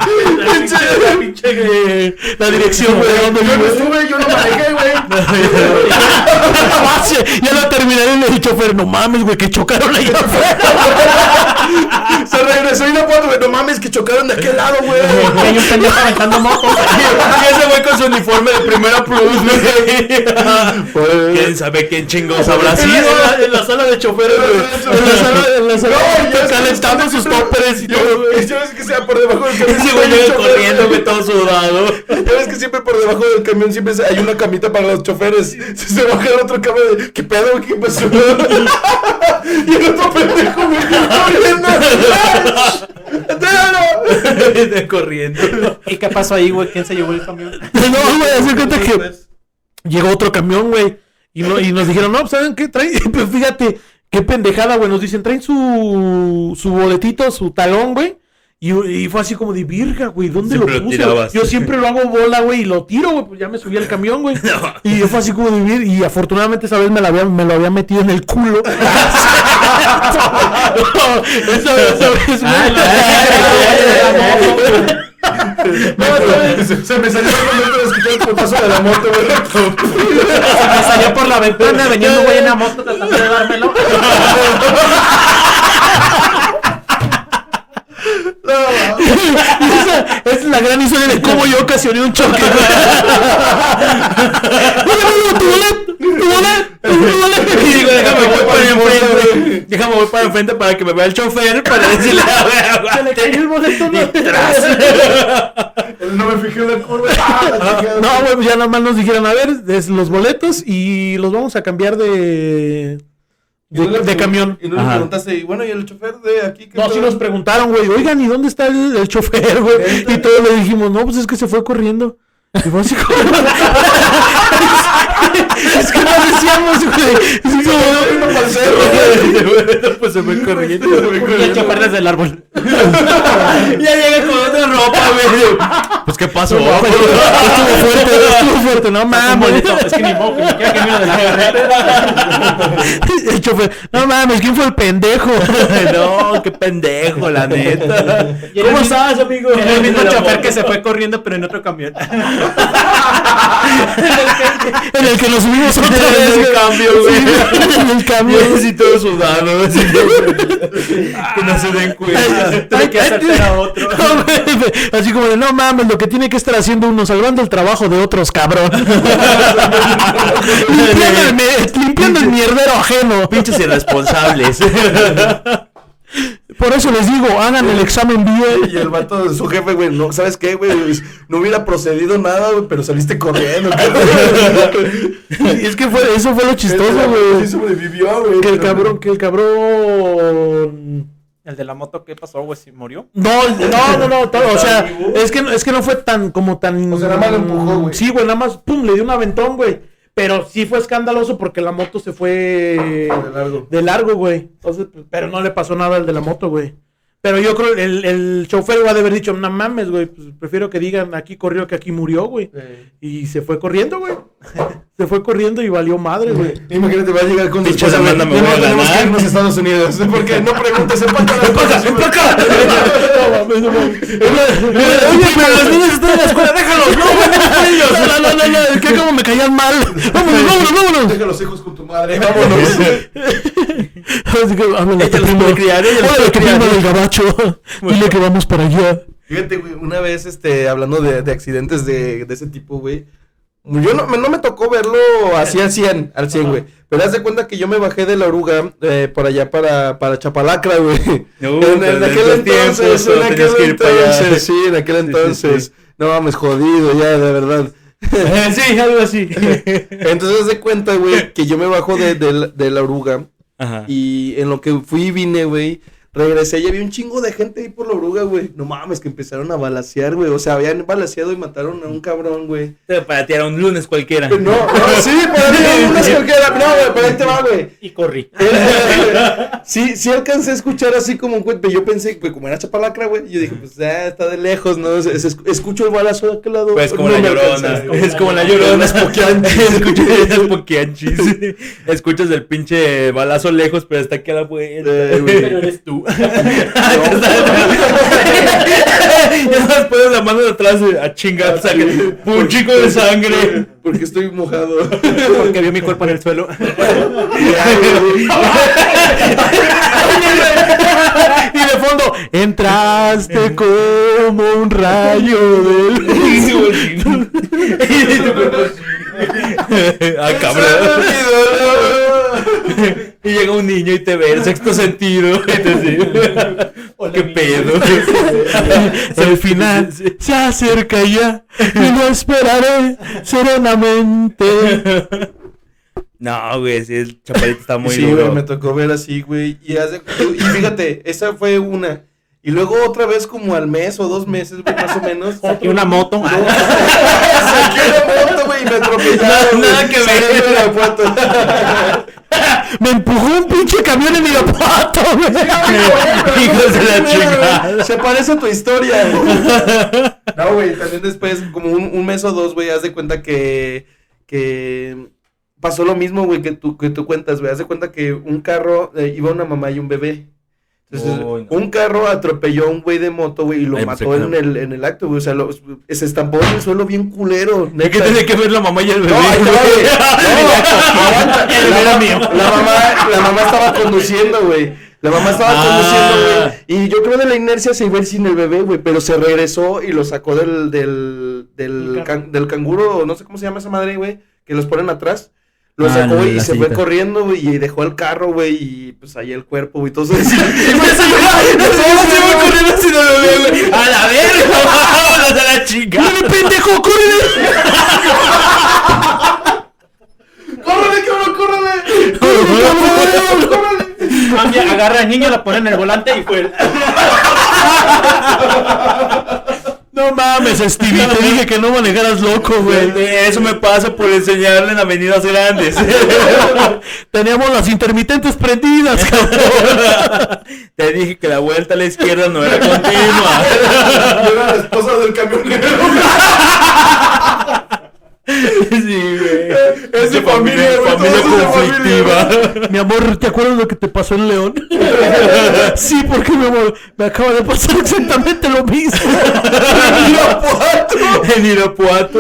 Pinche. La dirección, güey, de dónde Yo no estuve, yo no manejé, güey. ya lo terminaron y le dije, chofer, no mames, güey, que chocaron allá afuera. Se regresó y no puedo, güey. No mames, que chocaron de aquel lado, güey. Hay un pendejo aventando motos. Y ese güey con su uniforme de primera plus, güey. ¿Quién sabe quién chingos habrá sido? en la, la sala de choferes, güey. En la sala, en la sala, No, calentando sus toppers y todo, güey. Ya ves que sea por debajo del camión. Ese güey llega corriendo, güey, todo sudado. Ya ves que siempre por debajo del camión siempre hay una camita para los choferes. Si se baja el otro camión, ¿qué pedo, güey? ¿Qué pasó? y el otro pendejo, corriendo. ¡Déjalo! De corriendo. ¿Y qué pasó ahí, güey? ¿Quién se llevó el camión? No, güey, hace cuenta que llegó otro camión, güey. Y, no, y nos dijeron, no, pues, ¿saben qué? Traen, pero fíjate, qué pendejada, güey. Nos dicen, traen su, su boletito, su talón, güey. Y, y fue así como de virga, güey, ¿dónde Siempre lo puse? Yo siempre lo hago bola, güey, y lo tiro, güey, pues ya me subí al camión, güey. Y yo fue así como de vir, y afortunadamente esa vez me, la había, me lo había metido en el culo. vez, esa vez, No, se, se me salió el momento de escuchar el putazo de la moto, güey. Me salió por la ventana, venía un güey en la moto tratando de dármelo. Esa es la gran historia de cómo yo ocasioné un choque. ¡Déjame tu boleto! Y digo, déjame voy para enfrente. Déjame voy para enfrente para que me vea el chofer para decirle, a ver, Se le cayó el boleto, no. No me fijé en la curva. No, güey, pues ya nada más nos dijeron, a ver, es los boletos y los vamos a cambiar de, no de, camión. Y no le preguntaste, y bueno, ¿y el chofer de aquí? qué No, sí pedo? nos preguntaron, güey, oigan, ¿y dónde está el, el chofer, güey? Y todos le dijimos, no, pues es que se fue corriendo. Y fue así como... es que no decíamos, güey. Así como... pues se fue corriendo. Y el chofer desde el árbol. Ya llega con otra ropa, güey. Pues qué pasó. Estuvo fuerte, estuvo fuerte, no mames. Es que ni modo, que ni siquiera que vino de la carrera. El chofer, no mames, ¿quién fue el pendejo? no, qué pendejo, la neta. Era el mismo- Era el mismo chofer que se fue corriendo, pero en otro camión. En el que nos subimos otra En vez, el güey. cambio, güey. Sí, En el camión. Yo así todo sudado, que no se den cuenta. Tuve que acertar a otro. Así como de, no mames, lo que tiene que estar haciendo uno, salvando el trabajo de otros, cabrón. el, limpiando el mierdero ajeno. Pinches irresponsables. Por eso les digo, hagan el examen Y bien. el vato de su jefe, güey, no, ¿sabes qué, güey? No hubiera procedido nada, güey, pero saliste corriendo. Y es que fue, eso fue lo chistoso, Sí güey. sobrevivió, güey. Que el cabrón, que el cabrón... El de la moto, ¿qué pasó, güey? ¿Si murió? No, no, no, no, todo, o sea, es que, es que no fue tan, como tan... O sea, nada más lo empujó, güey. Sí, güey, nada más, pum, le dio un aventón, güey. Pero sí fue escandaloso porque la moto se fue... De largo. De largo, güey. Entonces, pero no le pasó nada al de la moto, güey. Pero yo creo el, el chofer va a haber dicho, no mames, güey, pues prefiero que digan aquí corrió que aquí murió, güey. Y se fue corriendo, güey. se fue corriendo y valió madre, güey. Imagínate, va a llegar con su Pinche esposa, no tenemos que irnos a Estados Unidos. Porque no preguntes, empaca las cosas. Mames. Oye, pero los niños están en la escuela, déjalos, no, güey, no con ellos. No, no, no, no, es que como me caían mal. Vámonos, vámonos, vámonos. Deja los hijos con tu madre, vámonos. Así que háblale a tu Ella los primo. puede criar, ella los Háblale a puede tu criar. primo del gabacho. Dile que vamos para allá. Fíjate, güey, una vez, este, hablando de, de accidentes de, de ese tipo, güey. Yo no, me- no me tocó verlo así al 100, al 100, güey. Pero haz de cuenta que yo me bajé de la oruga eh, por allá para, para Chapalacra, güey. No, en, en aquel entonces, tiempos, en aquel entonces, sí, en aquel Sí, sí, entonces. sí. No mames, jodido ya, de verdad. Sí, algo así. Entonces haz de cuenta, güey, que yo me bajo de, de de la oruga. Ajá. Y en lo que fui y vine, güey, regresé y había un chingo de gente ahí por la oruga, güey. No mames, que empezaron a balasear, güey. O sea, habían balaseado y mataron a un cabrón, güey. Para ti era un lunes cualquiera. No, no, sí, para mí unas cualquiera. No, güey, pero ahí te va, güey. Y corrí. Sí, sí alcancé a escuchar así como un cuento. Yo pensé, pues como era Chapalacra, güey. Yo dije, pues ya está de lejos, ¿no? Es- es- escucho el balazo de aquel lado. Pues como No la llorona. Es como la llorona. Poquianchis. Escuchas el pinche balazo lejos, pero está aquí a la vuelta. Eh, güey. Pero eres tú. Ya sabes, pones la mano de atrás a chingar, o sea, que- un chico de sangre. Porque estoy mojado. Porque vio mi cuerpo en el suelo. Y de fondo, entraste como un rayo del... ah, cabrón. Y llega un niño y te ve el sexto sentido. Y te dice, ¿Qué pedo? El final se acerca ya y lo esperaré serenamente. No, güey, sí, el chaparrito está muy sí, duro. güey, me tocó ver así, güey. Y, haz de- y fíjate, esa fue una. Y luego otra vez como al mes o dos meses, güey, más o menos. Saqué una moto. No, saqué una moto, güey, y me atropellaron. Nada güey, que ver. Me empujó un pinche camión en Irapuato, güey. Hijos de la chingada. Se parece a tu historia, güey. No, güey, también después, como un, un mes o dos, güey, haz de cuenta que, que pasó lo mismo, güey, que tú, que tú cuentas, güey. Haz de cuenta que un carro, eh, iba una mamá y un bebé. Entonces, Uy, no. un carro atropelló a un güey de moto, güey, y lo Ay, pensé mató que en el, en el acto, güey. O sea, lo- se estampó en el suelo bien culero. ¿De qué tiene que ver la mamá y el bebé? No, ahí güey. No, La, mamá, la mamá estaba conduciendo, güey. La mamá estaba Ah. conduciendo, güey. Y yo creo de la inercia se iba a ir sin el bebé, güey. Pero se regresó y lo sacó del, del, del, can- del canguro, no sé cómo se llama esa madre, güey. Que los ponen atrás. Lo Ah, sacó y se fue corriendo, güey. Y dejó el carro, güey. Y pues ahí el cuerpo, güey. Entonces. Se va corriendo así de bebé, güey. A la verga, vámonos a la chica. ¡Dale, pendejo! ¡Córrele! ¡Córrele, cabrón, córrele! ¡Córrele! Cambia, agarra al niño, lo pone en el volante y fue. No mames, Stevie, te dije que no manejaras loco, güey. Eso me pasa por enseñarle en avenidas grandes. Teníamos las intermitentes prendidas, cabrón. Te dije que la vuelta a la izquierda no era continua. Y era la esposa del camionero. Sí, güey. Es de familia, güey. familia familia, conflictiva. Mi amor, ¿te acuerdas lo que te pasó en León? sí, porque mi amor, me acaba de pasar exactamente lo mismo. En Irapuato.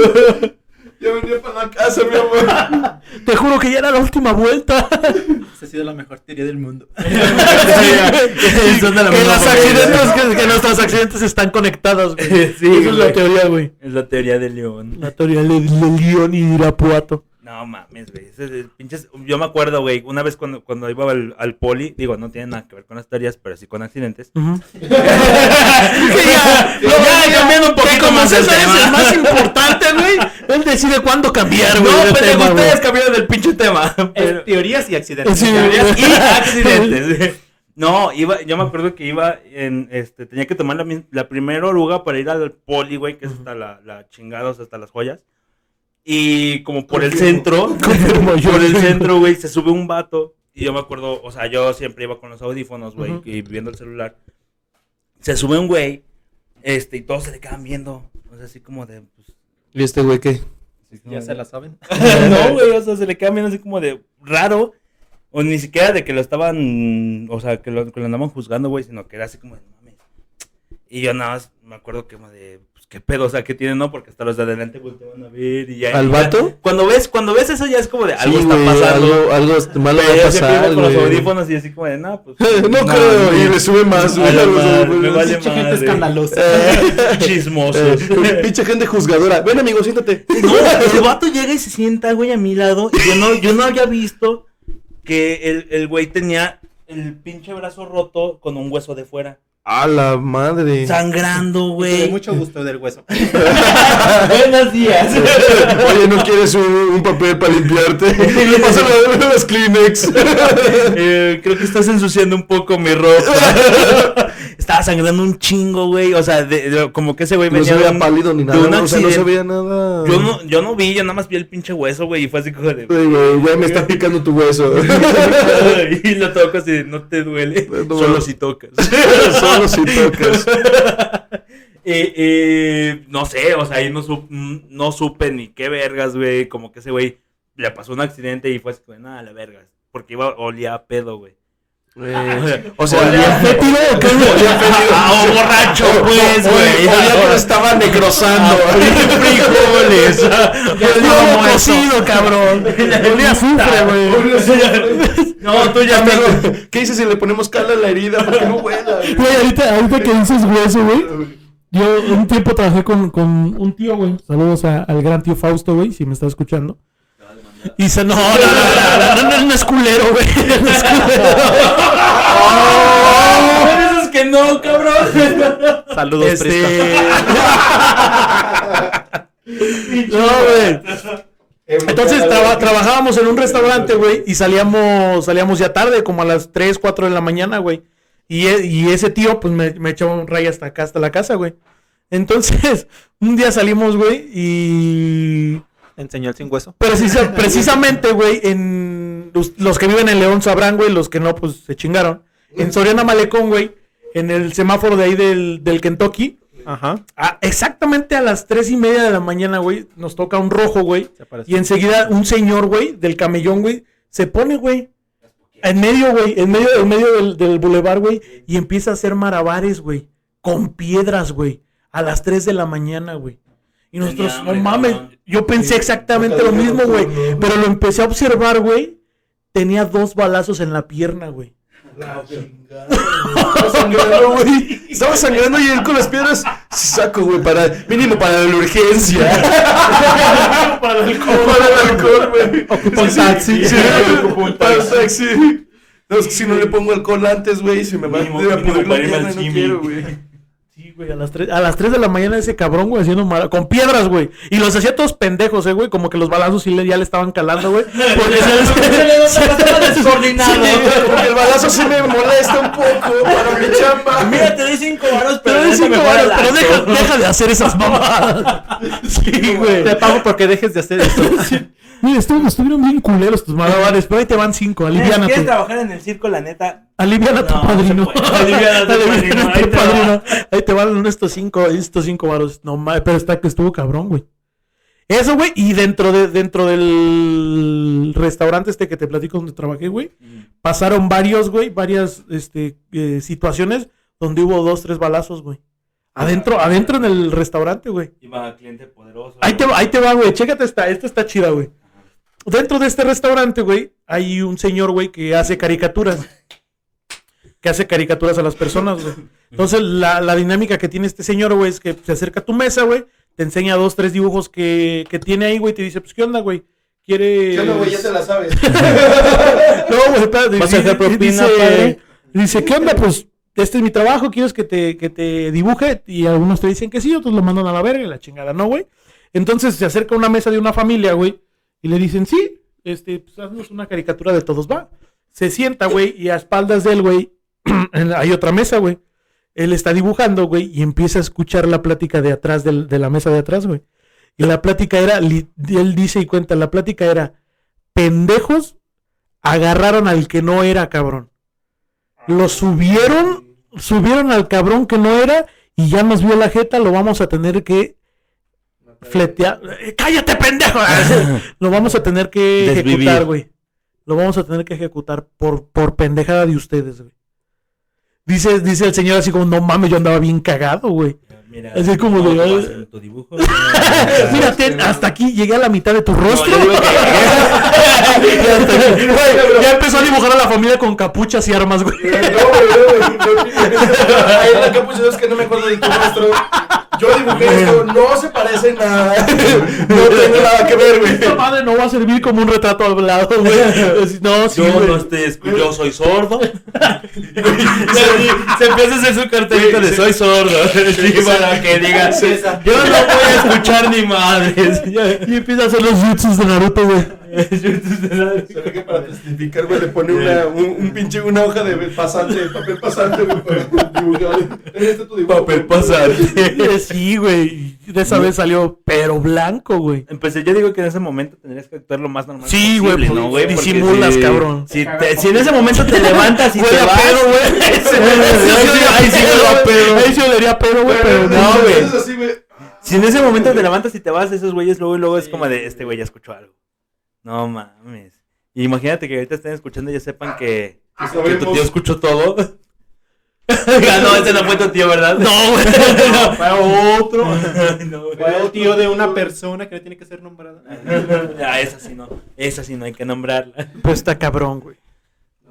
Ya venía para la casa, mi amor. Te juro que ya era la última vuelta. Esa ha sido la mejor teoría del mundo. Son de la que, los accidentes, que, que nuestros accidentes están conectados, güey. Sí, Esa es la teoría, güey. Es la teoría de León. La teoría de, de León y Irapuato. No mames, güey. ese es el pinches- Yo me acuerdo, güey, una vez cuando, cuando iba al, al poli, digo, no tiene nada que ver con las teorías, pero sí con accidentes. ya, ya, cambiando un poquito que como más el César es tema. el más importante, güey. Él decide cuándo cambiar, güey. No, tema, güey. ustedes cambiaron del pinche tema. Pero- teorías y accidentes. Sí, Teorías y accidentes. No, iba, yo me acuerdo que iba en, este, tenía que tomar la primera oruga para ir al poli, güey, que es hasta la, la chingada, o sea, hasta las joyas. Y como por el centro, por el centro, güey, se sube un vato. Y yo me acuerdo, o sea, yo siempre iba con los audífonos, güey, y viendo el celular. Se sube un güey, este, y todos se le quedan viendo. O sea, así como de, pues, ¿Y este güey qué? Ya se la saben. no, güey, o sea, se le quedan viendo así como de raro. O ni siquiera de que lo estaban, o sea, que lo, que lo andaban juzgando, güey, sino que era así como de mames. Y yo nada más me acuerdo que como de, qué pedo, o sea, qué tiene, ¿no? Porque hasta los de adelante volteaban a ver y ya. ¿Al vato? Cuando ves, cuando ves eso ya es como de algo Sí, está pasando. Algo, algo malo va a pasar, con los güey. audífonos y así como de, no, pues. No creo, y le sube más, güey, me vale Mucha gente escandalosa. Chismosos. Eh, pinche gente juzgadora. Ven, amigo, siéntate. No, el vato llega y se sienta, güey, a mi lado. Y yo no, yo no había visto que el, el güey tenía el pinche brazo roto con un hueso de fuera. A la madre. Sangrando, De güey. mucho gusto del hueso. Buenos días. Oye, ¿no quieres un, un papel para limpiarte? Le paso la- los Kleenex. Eh, creo que estás ensuciando un poco mi ropa. Estaba sangrando un chingo, güey. O sea, de- de- como que ese güey No venía se de veía pálido ni de nada. un O sea, no se accidente. veía nada. Yo no, yo no vi, yo nada más vi el pinche hueso, güey. Y fue así como de. Güey, güey, me está picando tu hueso. y lo toco así, de, no te duele. No, solo no. si tocas. Solo si tocas. Eh, eh, no sé, o sea, ahí no, sup- no supe ni qué vergas, güey. Como que ese güey le pasó un accidente y fue así, como, nada, la vergas. Porque iba, olía a pedo, güey. Eh, o sea, olía fétido o qué? Ah, o borracho, pues, güey. Que lo estaba necrosando. frijoles. Olía cocido, cabrón. Olía azufre, güey. No, tú ya me... ¿Qué dices si le ponemos cal a la herida para que no huela? güey? Güey, ahorita, ahorita que dices hueso, güey. Yo un tiempo trabajé con, con un tío, güey. Saludos a- al gran tío Fausto, güey, si me está escuchando. Y se no, no, no, no, no, no, no es culero, güey. No es culero. Por eso es que no, cabrón. Saludos. Este... No, güey. Entonces traba- trabajábamos en un restaurante, güey, y salíamos, salíamos ya tarde, como a las 3, 4 de la mañana, güey. Y, e- y ese tío, pues me, me echaba un ray hasta acá, hasta la casa, güey. Entonces, un día salimos, güey, y Enseñó el sin hueso. Precisa- precisamente, güey, en los, los que viven en León sabrán, güey, los que no, pues se chingaron. En Soriana Malecón, güey, en el semáforo de ahí del, del Kentucky, Ajá. a- exactamente a las tres y media de la mañana, güey, nos toca un rojo, güey. Y enseguida un señor, güey, del camellón, güey, se pone, güey, en medio, güey, en medio, en medio del, del bulevar, güey, y empieza a hacer marabares, güey, con piedras, güey, a las 3 de la mañana, güey. Y nosotros, hambre, no mames, cabrón. yo pensé exactamente lo mismo, güey, pero lo empecé a observar, güey, tenía dos balazos en la pierna, güey. Estaba sangrando, güey. Estaba sangrando y él con las piedras. Saco, güey, para. Mínimo para la urgencia. Para el para el alcohol, güey. Ocupa un Sí, taxi. sí, ocupa un taxi. No, es que si no le pongo alcohol antes, güey, se me va Mínimo- a pudrir la para irme al pierna y no quiero, güey. Sí, güey, a las 3, a las 3 de la mañana ese cabrón, güey, haciendo mara- con piedras, güey. Y los hacía todos pendejos, eh, güey, como que los balazos sí le, ya le estaban calando, güey. Porque se descoordinado. Porque el balazo sí me molesta un poco para mi chamba. Mira, te doy cinco varos, Pero, neta cinco me varos, fuera pero deja, deja de hacer esas mamadas. Sí, güey. Te pago porque dejes de hacer eso. Mira, estu- estuvieron bien culeros tus malabares, pero ahí te van cinco, Mira, Si quieres aliviánate. trabajar en el circo, la neta, Aliviana a tu No, no padrino. Aliviana a tu padrino, tu padrino. Ahí te van estos cinco, estos cinco varos. No mames, pero está que estuvo cabrón, güey. Eso, güey, y dentro de, dentro del restaurante este que te platico donde trabajé, güey, pasaron varios, güey, varias este, eh, situaciones donde hubo dos, tres balazos, güey. Adentro, adentro en el restaurante, güey. iba cliente poderoso. Ahí te, va- ahí te va, güey. Chécate esta, esta está chida, güey. Dentro de este restaurante, güey, hay un señor, güey, que hace caricaturas. Que hace caricaturas a las personas, güey. Entonces, la, la dinámica que tiene este señor, güey, es que se acerca a tu mesa, güey, te enseña dos, tres dibujos que, que tiene ahí, güey, y te dice, pues, ¿qué onda, güey? ¿Quieres...? Ya no, güey, ya te la sabes. No, güey, espérate. ¿Vas a hacer propina, dice, padre? Dice, ¿qué onda? Pues este es mi trabajo, ¿quieres que te, que te dibuje? Y algunos te dicen que sí, otros lo mandan a la verga y la chingada, ¿no, güey? Entonces se acerca a una mesa de una familia, güey, y le dicen, sí, este, pues haznos una caricatura de todos, va. Se sienta, güey, y a espaldas de él, güey, hay otra mesa, güey. Él está dibujando, güey, y empieza a escuchar la plática de atrás del- de la mesa de atrás, güey. Y la plática era, él dice y cuenta, la plática era, pendejos agarraron al que no era, cabrón. Lo subieron, subieron al cabrón que no era y ya nos vio la jeta, lo vamos a tener que fletear. Eh, ¡Cállate, pendejo! lo vamos a tener que Desvivir. ejecutar, güey. Lo vamos a tener que ejecutar por, por pendejada de ustedes, güey. Dice, dice el señor así como, no mames, yo andaba bien cagado, güey. Mira, Así como no, de- tu dibujo. Mírate, hasta aquí llegué a la mitad de tu rostro. Ya hasta aquí. Güey, ya empezó a dibujar a la familia con capuchas y armas, güey. No, güey, güey, no, Ahí la capucha es que no me acuerdo de tu rostro. Yo dibujé esto, no se parece nada. No tengo nada que ver, güey. Esta madre no va a servir como un retrato hablado, güey. Es- No, sí, Yo güey. no escucho, yo soy sordo. se empieza a hacer su cartelito de soy sordo. Sí, que diga, yo no voy a escuchar ni madres. Y empieza a hacer los jutsus de Naruto, güey. Se ve que para testificar, güey, le pone una, un, un pinche, una hoja de pasante, papel pasante, güey, para dibujar. Este es tu dibujo. Papel pasante. Sí, güey. De esa vez salió, pero blanco, güey. Empecé, yo digo que en ese momento tendrías que actuar lo más normal Sí, güey, posible, pues, ¿no, güey? Disimulas, si- cabrón. Si, te- si en ese momento te levantas y te a vas... pedo, güey. Ahí sí- ahí sí huele a pedo. Ahí sí olería pedo, güey, pero no, güey. Güey. Si en ese momento te levantas y te vas, esos güeyes luego y luego es como de, este güey ya escuchó algo. No mames. Y imagínate que ahorita estén escuchando y ya sepan que, tu tío escuchó todo. Ah, no, ese no fue tu tío, ¿verdad? No, güey. No, fue otro. No, güey. Fue el tío de una persona que no tiene que ser nombrada. Ah, esa sí no. Esa sí no hay que nombrarla. Pues está cabrón, güey.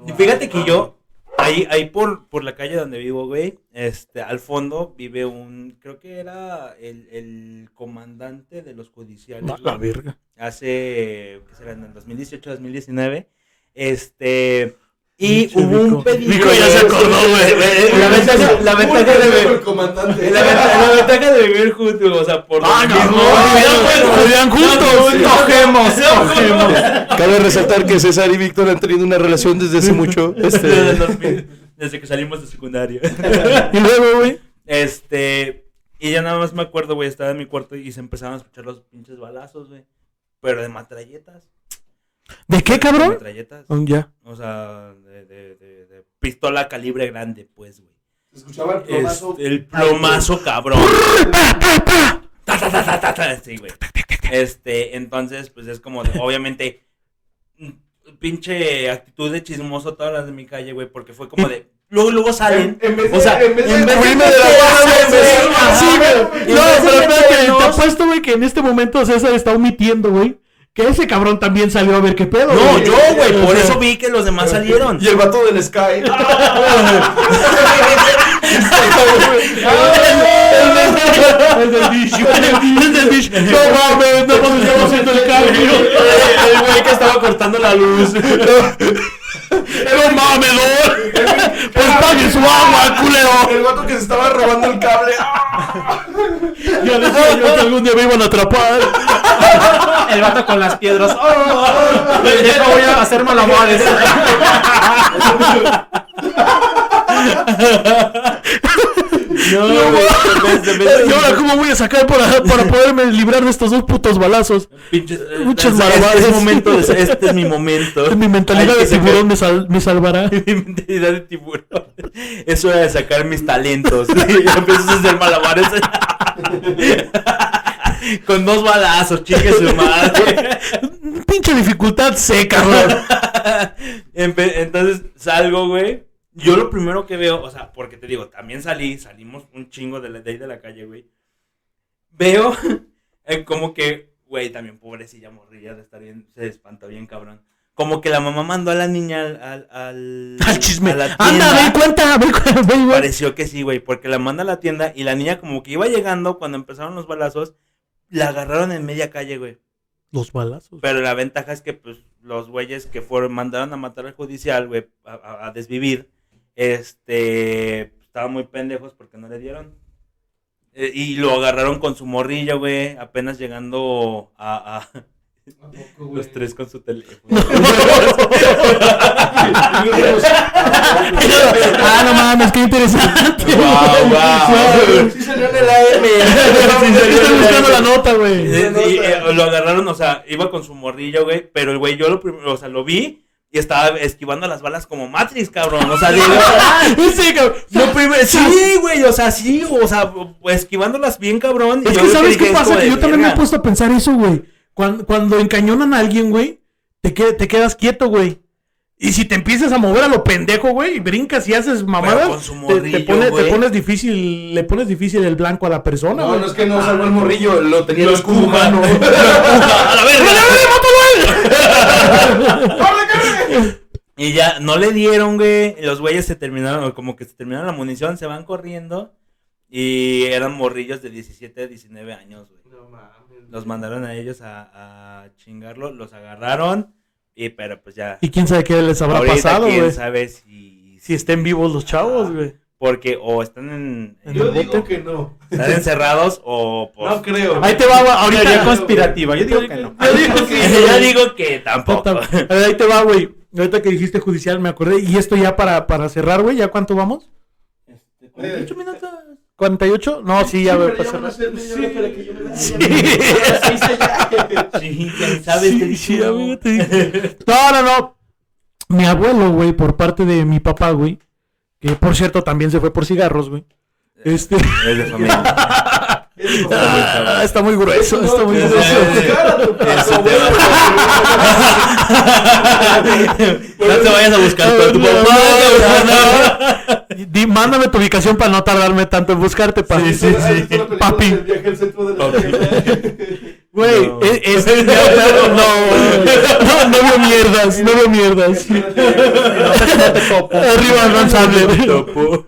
Y fíjate que yo, ahí, ahí por, por la calle donde vivo, güey, este, al fondo vive un, creo que era el, el comandante de los judiciales. La verga. Hace, ¿qué será? En el 2018, 2019. Este, Y hubo un pedido. Vico ya se acordó, güey. La ventaja, la ventaja de comandante. La ventaja, la ventaja de vivir juntos, o sea, por Ah, no, vivían juntos. Cogemos, cogemos. Cabe resaltar que César y Víctor han tenido una relación desde hace mucho. Desde, Este, desde que salimos de secundaria. Y luego, güey. Este. Y ya nada más me acuerdo, güey, estaba en mi cuarto y se empezaron a escuchar los pinches balazos, güey. Pero de matralletas. ¿De qué, De cabrón? metralletas. Oh, ya. O sea, de, de, de, de pistola calibre grande, pues, güey. escuchaba el Este, el plomazo cabrón. Ta, ta, ta, ta, ta, ta, Sí, güey. Este, entonces, pues es como, de- obviamente, pinche actitud de chismoso todas las de mi calle, güey, porque fue como de. Luego, luego salen. En- en vez de- o sea, en vez de en vez de de la Sí, güey. No, de pero espérate, te apuesto, güey, que en este momento César está omitiendo, güey. Que ese cabrón también salió a ver qué pedo. No, yo, güey, O por sea, eso vi que los demás salieron. Y el vato del Sky. El del dish, el del dish. No mames, no mames, estamos haciendo el cambio. El güey que estaba cortando la luz. No mames, no. Pues pague su agua, culero. El vato que se estaba robando el cable. Ya decía yo que algún día me iban a atrapar. El vato con las piedras. ¡Oh! Voy a hacer malabares. No, ¿Y ahora cómo voy a sacar para, para poderme librar de estos dos putos balazos? Pinches, eh, Muchos este malabares. es momento este es mi momento. Mi mentalidad de tiburón me, sal- me salvará. Mi mentalidad de tiburón. Es hora de sacar mis talentos. Y empiezas a hacer malabares. Con dos balazos, chingue su madre. Pinche dificultad seca. Empe- Entonces salgo, güey. Yo lo primero que veo, o sea, porque te digo, también salí, salimos un chingo de, la- de ahí de la calle, güey. Veo eh, como que, güey, también pobrecilla morrilla de estar bien, se espantó bien, cabrón. Como que la mamá mandó a la niña al... Al, al, Al chisme. a la Anda, tienda. ve cuenta, ve, ve. Pareció que sí, güey, porque la manda a la tienda y la niña como que iba llegando cuando empezaron los balazos, la agarraron en media calle, güey. Los balazos. Pero la ventaja es que, pues, los güeyes que fueron, mandaron a matar al judicial, güey, a, a- a desvivir, este, estaban muy pendejos porque no le dieron. Eh, y lo agarraron con su morrillo, güey, apenas llegando a, a- los tres con su teléfono. ah, no mames, qué interesante. Wow, wow. Sí salió en el AM. Estoy buscando la nota, güey. Y, eh, lo agarraron, o sea, iba con su morrillo, güey, pero el güey, yo lo primero, o sea, lo vi y estaba esquivando las balas como Matrix, cabrón, o sea, digo, Sí, cabrón. Lo primero, sí, güey, o sea, sí, o sea, esquivándolas bien cabrón. Es que ¿sabes qué pasa? Que yo también me he puesto a pensar eso, güey. Cuando, cuando encañonan a alguien, güey, te, que- te quedas quieto, güey. Y si te empiezas a mover a lo pendejo, güey, y brincas y haces mamadas, con su te- te, morrillo, pone- te pones difícil, le pones difícil el blanco a la persona, No, güey. no es que no salvó el morrillo, lo tenía en Lo el escudo empuja. humano. ¡A la verga! Y ya, no le dieron, güey. Los güeyes se terminaron, como que se terminaron la munición, se van corriendo. Y eran morrillos de 17 a 19 años, güey. Los mandaron a ellos a, a chingarlo, los agarraron. Y pero pues ya. Y quién sabe qué les habrá ahorita pasado, quién güey. sabe si, Si estén vivos los chavos, güey. Porque o están en, en- Yo digo que no. están encerrados o pues, No creo. Ahí te va, güey, ahorita. Teoría conspirativa. Yo digo que no. Yo digo que Yo digo que tampoco. Ahí te va, güey. Ahorita que dijiste judicial, me acordé. Y esto ya para, para cerrar, güey. ¿Ya cuánto vamos? Este, 48 minutos. ¿48? No, sí, ya, para cerrar. Sí. Sí, quién sabe Sí, sí, amigo, te digo. No, no, no. Mi abuelo, güey, por parte de mi papá, güey. Que por cierto también se fue por cigarros, güey. Este. Es de familia. Ah, está muy grueso, está muy grueso. No te vayas a buscar con tu papá. cabrón. Di- mándame tu ubicación para no tardarme tanto en buscarte, papi. Sí, sí, sí. Papi. Güey, No. es, es- no, no, no, veo mierdas, no veo mierdas. Arriba Ron.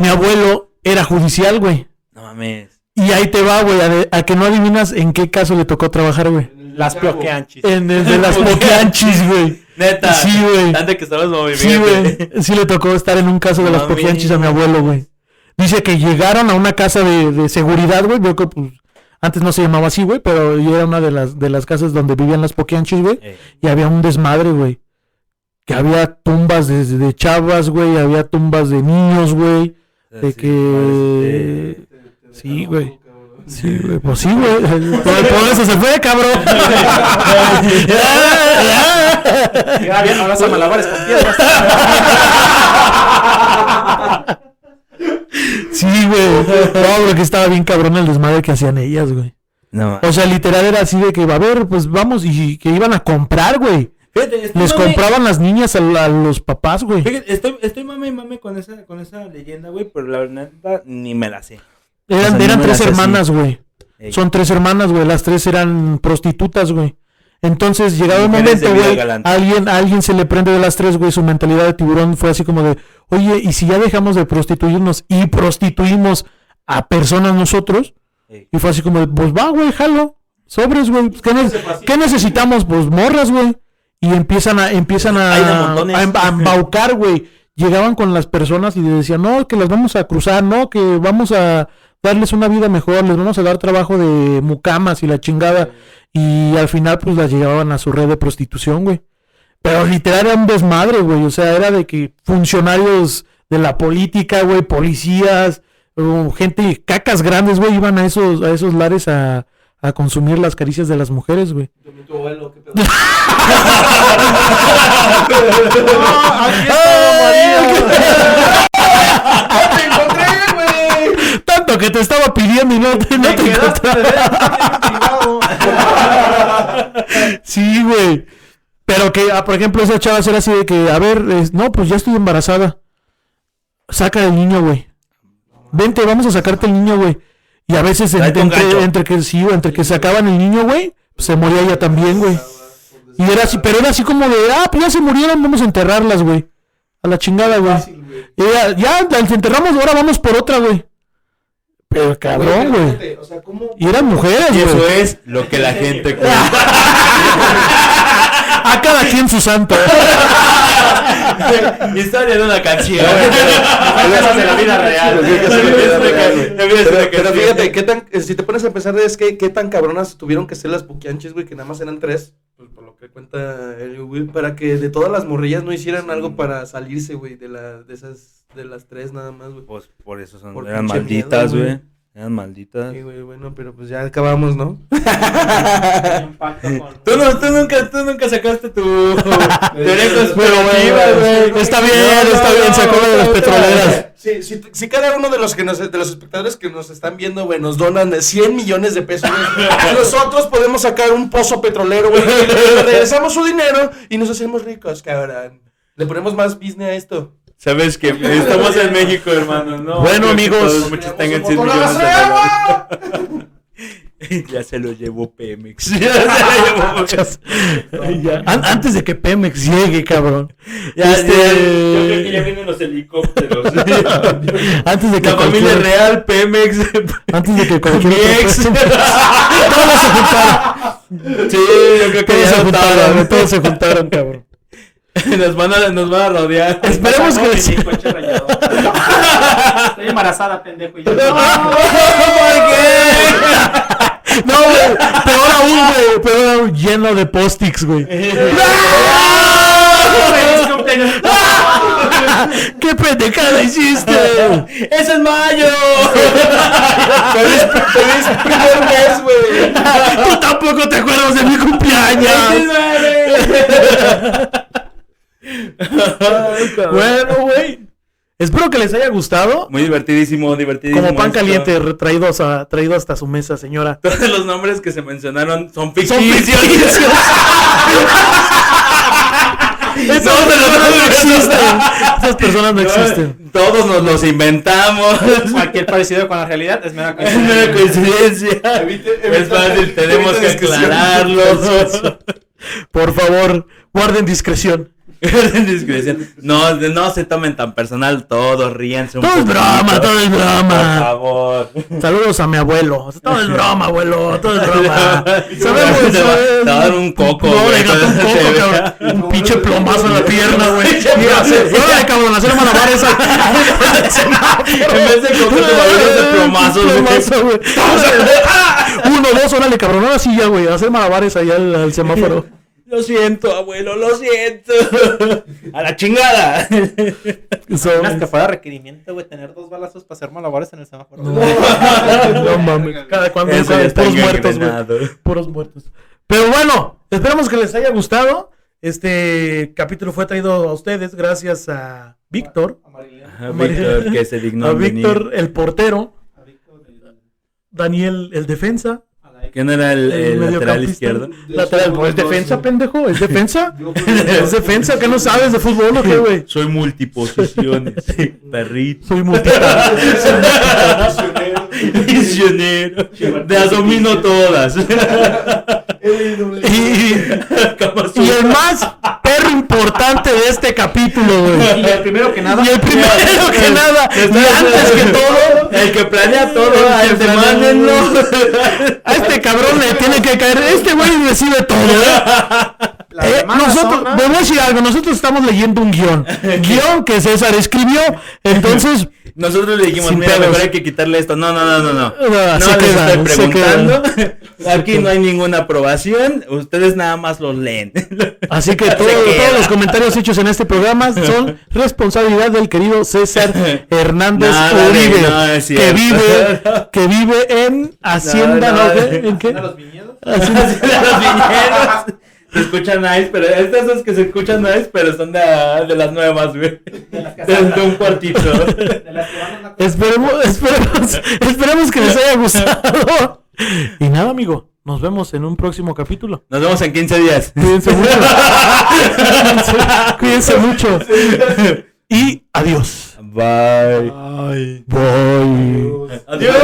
Mi abuelo era judicial, güey. No mames. Y ahí te va, güey, a, de- a que no adivinas en qué caso le tocó trabajar, güey. Las ploqueanchis. En el de las pokeanchis, güey. Neta. Sí, güey. Antes que estabas movimiento. Sí, güey. Sí le tocó estar en un caso de las Mami. poquianchis a mi abuelo, güey. Dice que llegaron a una casa de, de seguridad, güey. Veo que pues, antes no se llamaba así, güey, pero ya era una de las, de las casas donde vivían las poquianchis, güey. Eh, Y había un desmadre, güey. Que había tumbas de, de chavas, güey. Había tumbas de niños, güey. De sí, que... Sí, güey. Sí, güey. Pues sí, güey. Por, por eso se fue, cabrón. Ya, bien, ahora son malabares con piedras. Sí, güey. No, porque estaba bien cabrón el desmadre que hacían ellas, güey. No, O sea, literal era así de que, a ver, pues vamos, y que iban a comprar, güey. Fíjate, Les mame- compraban las niñas a, a los papás, güey. Fíjate, estoy, estoy mame y mame con esa, con esa leyenda, güey, pero la verdad ni me la sé. Eran, o sea, eran no tres hermanas, güey. Ey. Son tres hermanas, güey. Las tres eran prostitutas, güey. Entonces, llegado el Mujeres de momento, güey, alguien, alguien se le prende de las tres, güey. Su mentalidad de tiburón fue así como de, oye, ¿y si ya dejamos de prostituirnos y prostituimos a personas nosotros? Ey. Y fue así como de, pues va, güey, jalo. Sobres, güey. ¿Qué, ne- qué necesitamos? Pues morras, güey. Y empiezan a, empiezan a, em- a embaucar, güey. Llegaban con las personas y les decían, no, que las vamos a cruzar, no, que vamos a darles una vida mejor, les vamos a dar trabajo de mucamas y la chingada. Y al final, pues las llevaban a su red de prostitución, güey. Pero literal era un desmadre, güey. O sea, era de que funcionarios de la política, güey, policías, o gente, cacas grandes, güey, iban a esos, a esos lares a, a consumir las caricias de las mujeres, güey. Tu abuelo, qué pedo. ¡Te encontré, güey! Tanto que te estaba pidiendo y no te, no te. Sí, güey. Pero que, ah, por ejemplo, esa chava era así de que, a ver, es- no, pues ya estoy embarazada. Saca el niño, güey. Vente, vamos a sacarte el niño, güey. Y a veces Tráete entre, entre, entre que sí, entre que sacaban el niño, güey, se moría ella también, güey. Y era así, pero era así como de, ah, pues ya se murieron, vamos a enterrarlas, güey. A la chingada, güey. Y ella, ya, las enterramos, ahora vamos por otra, güey. Pero cabrón, güey. Fíjate, O sea, ¿cómo? Y eran mujeres, Y eso güey. es lo que la gente cuenta. A cada quien su santo. Historia de una canción. Cosas de la vida real. Pero, fíjate, ¿qué tan, eh, si te pones a pensar es que qué tan cabronas tuvieron que ser las puquianches, güey, que nada más eran tres, pues por lo que cuenta el güey, para que de todas las morrillas no hicieran algo para salirse, güey, de la, de esas, de las tres nada más, güey. Pues por eso son, Por eran malditas, güey. Eran malditas. Sí, güey, bueno, pero pues ya acabamos, ¿no? Tú, no, tú, nunca, tú nunca sacaste tu conspirativa, Pero, güey. güey, está bien, No, no, está bien, no, sacó de las petroleras. Si, si, si cada uno de los que nos, de los espectadores que nos están viendo, güey, nos donan 100 millones de pesos, güey, nosotros podemos sacar un pozo petrolero, güey, regresamos su dinero y nos hacemos ricos, cabrón. Le ponemos más business a esto. Sabes que estamos en México, hermano. No, Bueno, amigos. todos muchos tengan 100 ¡Con la millones de dólares. Ya se lo llevó Pemex. Ya se lo llevó. Ya, an- Antes de que Pemex llegue, cabrón. Ya, Este- ya, yo creo que ya vienen los helicópteros. Antes de que La familia cualquier- real, Pemex. Antes de que cualquier Mi otro ex. presidente- Todos se juntaron. Sí, yo creo que Todos ya se juntaron, todos se juntaron, cabrón. Nos van a, nos van a rodear. Esperemos que sí. Estoy embarazada, pendejo. Y yo, No, güey. Peor aún, güey. Peor aún, lleno de post-its, güey. ¿Qué pendejada hiciste? ¡Eso es mayo! ¡Feliz, feliz primer mes, güey! Tú tampoco te acuerdas de mi cumpleaños. Bueno, güey. Espero que les haya gustado. Muy divertidísimo, divertidísimo. Como pan esto. caliente, traído, a- traído hasta su mesa, señora. Todos los nombres que se mencionaron son Son ficticios. ficticios. Esas personas no existen. Esas personas no existen. Todos nos los inventamos. Cualquier parecido con la realidad es mera Es coincidencia. coincidencia. Evite- Es fácil, tenemos que aclararlo. Por favor, guarden discreción. No, no se tomen tan personal todo, ríanse un Todo es broma, todo es Por broma. favor. Saludos a mi abuelo. Todo es broma, abuelo. Todo es broma. Te Sabemos eso. te va a dar un coco, No, güey. le gato un coco, Te- cabrón. Un pinche plomazo en la pierna, güey. Mira, plomazo. órale, cabrón, hacer malabares. En vez de coco, te va a dar de plomazos, güey. Plomazo, güey. Uno, dos, órale, cabrón. Ahora sí ya, güey. Hacer malabares allá al, al semáforo. Lo siento, abuelo, lo siento. A la chingada. Imaginas que fuera requerimiento, güey, tener dos balazos para hacer malabares en el semáforo. No mames. Cada cuando está puros muertos, güey. Puros muertos. Pero bueno, esperamos que les haya gustado. Este capítulo fue traído a ustedes gracias a Víctor, Ajá, Víctor, que se dignó a venir. Víctor el portero, Daniel el defensa, ¿Quién era el, el lateral izquierdo? Lateral, pues defensa, pendejo, es defensa. Es defensa, ¿qué no sabes de fútbol o qué, güey? Soy multiposiciones. Perrito. Soy multita. Misionero. Las domino todas. Y, el más perro importante de este capítulo, güey. Y el primero que nada. Y el primero que nada, y antes que todo, El que planea todo, El que este mándenlo. a este cabrón le tiene que caer. Este güey recibe todo, ¿eh? Eh, nosotros, zona- a decir algo, nosotros estamos leyendo un guion. Guión que César escribió. Entonces, Nosotros le dijimos, mira, mejor hay que quitarle esto. No, no, no, no, no. No se les queda, estoy preguntando. Aquí no hay ninguna aprobación. Ustedes nada más los leen. así que todo- todos los comentarios hechos en este programa son responsabilidad del querido César Hernández Nada Uribe, no, que vive, que vive en Hacienda, No, ¿no? no, ¿Qué? ¿En qué? ¿De los viñedos? Hacienda- de los viñedos. Se escuchan nice, pero estas son que se escuchan nice, pero son de, de las nuevas, güey. De, de un cuartito. De las que van a una- Esperemos, esperemos, esperemos que les haya gustado. Y nada, amigo, nos vemos en un próximo capítulo. Nos vemos en 15 días. Cuídense mucho. Cuídense, cuídense mucho. Y adiós. Bye. Bye. Adiós.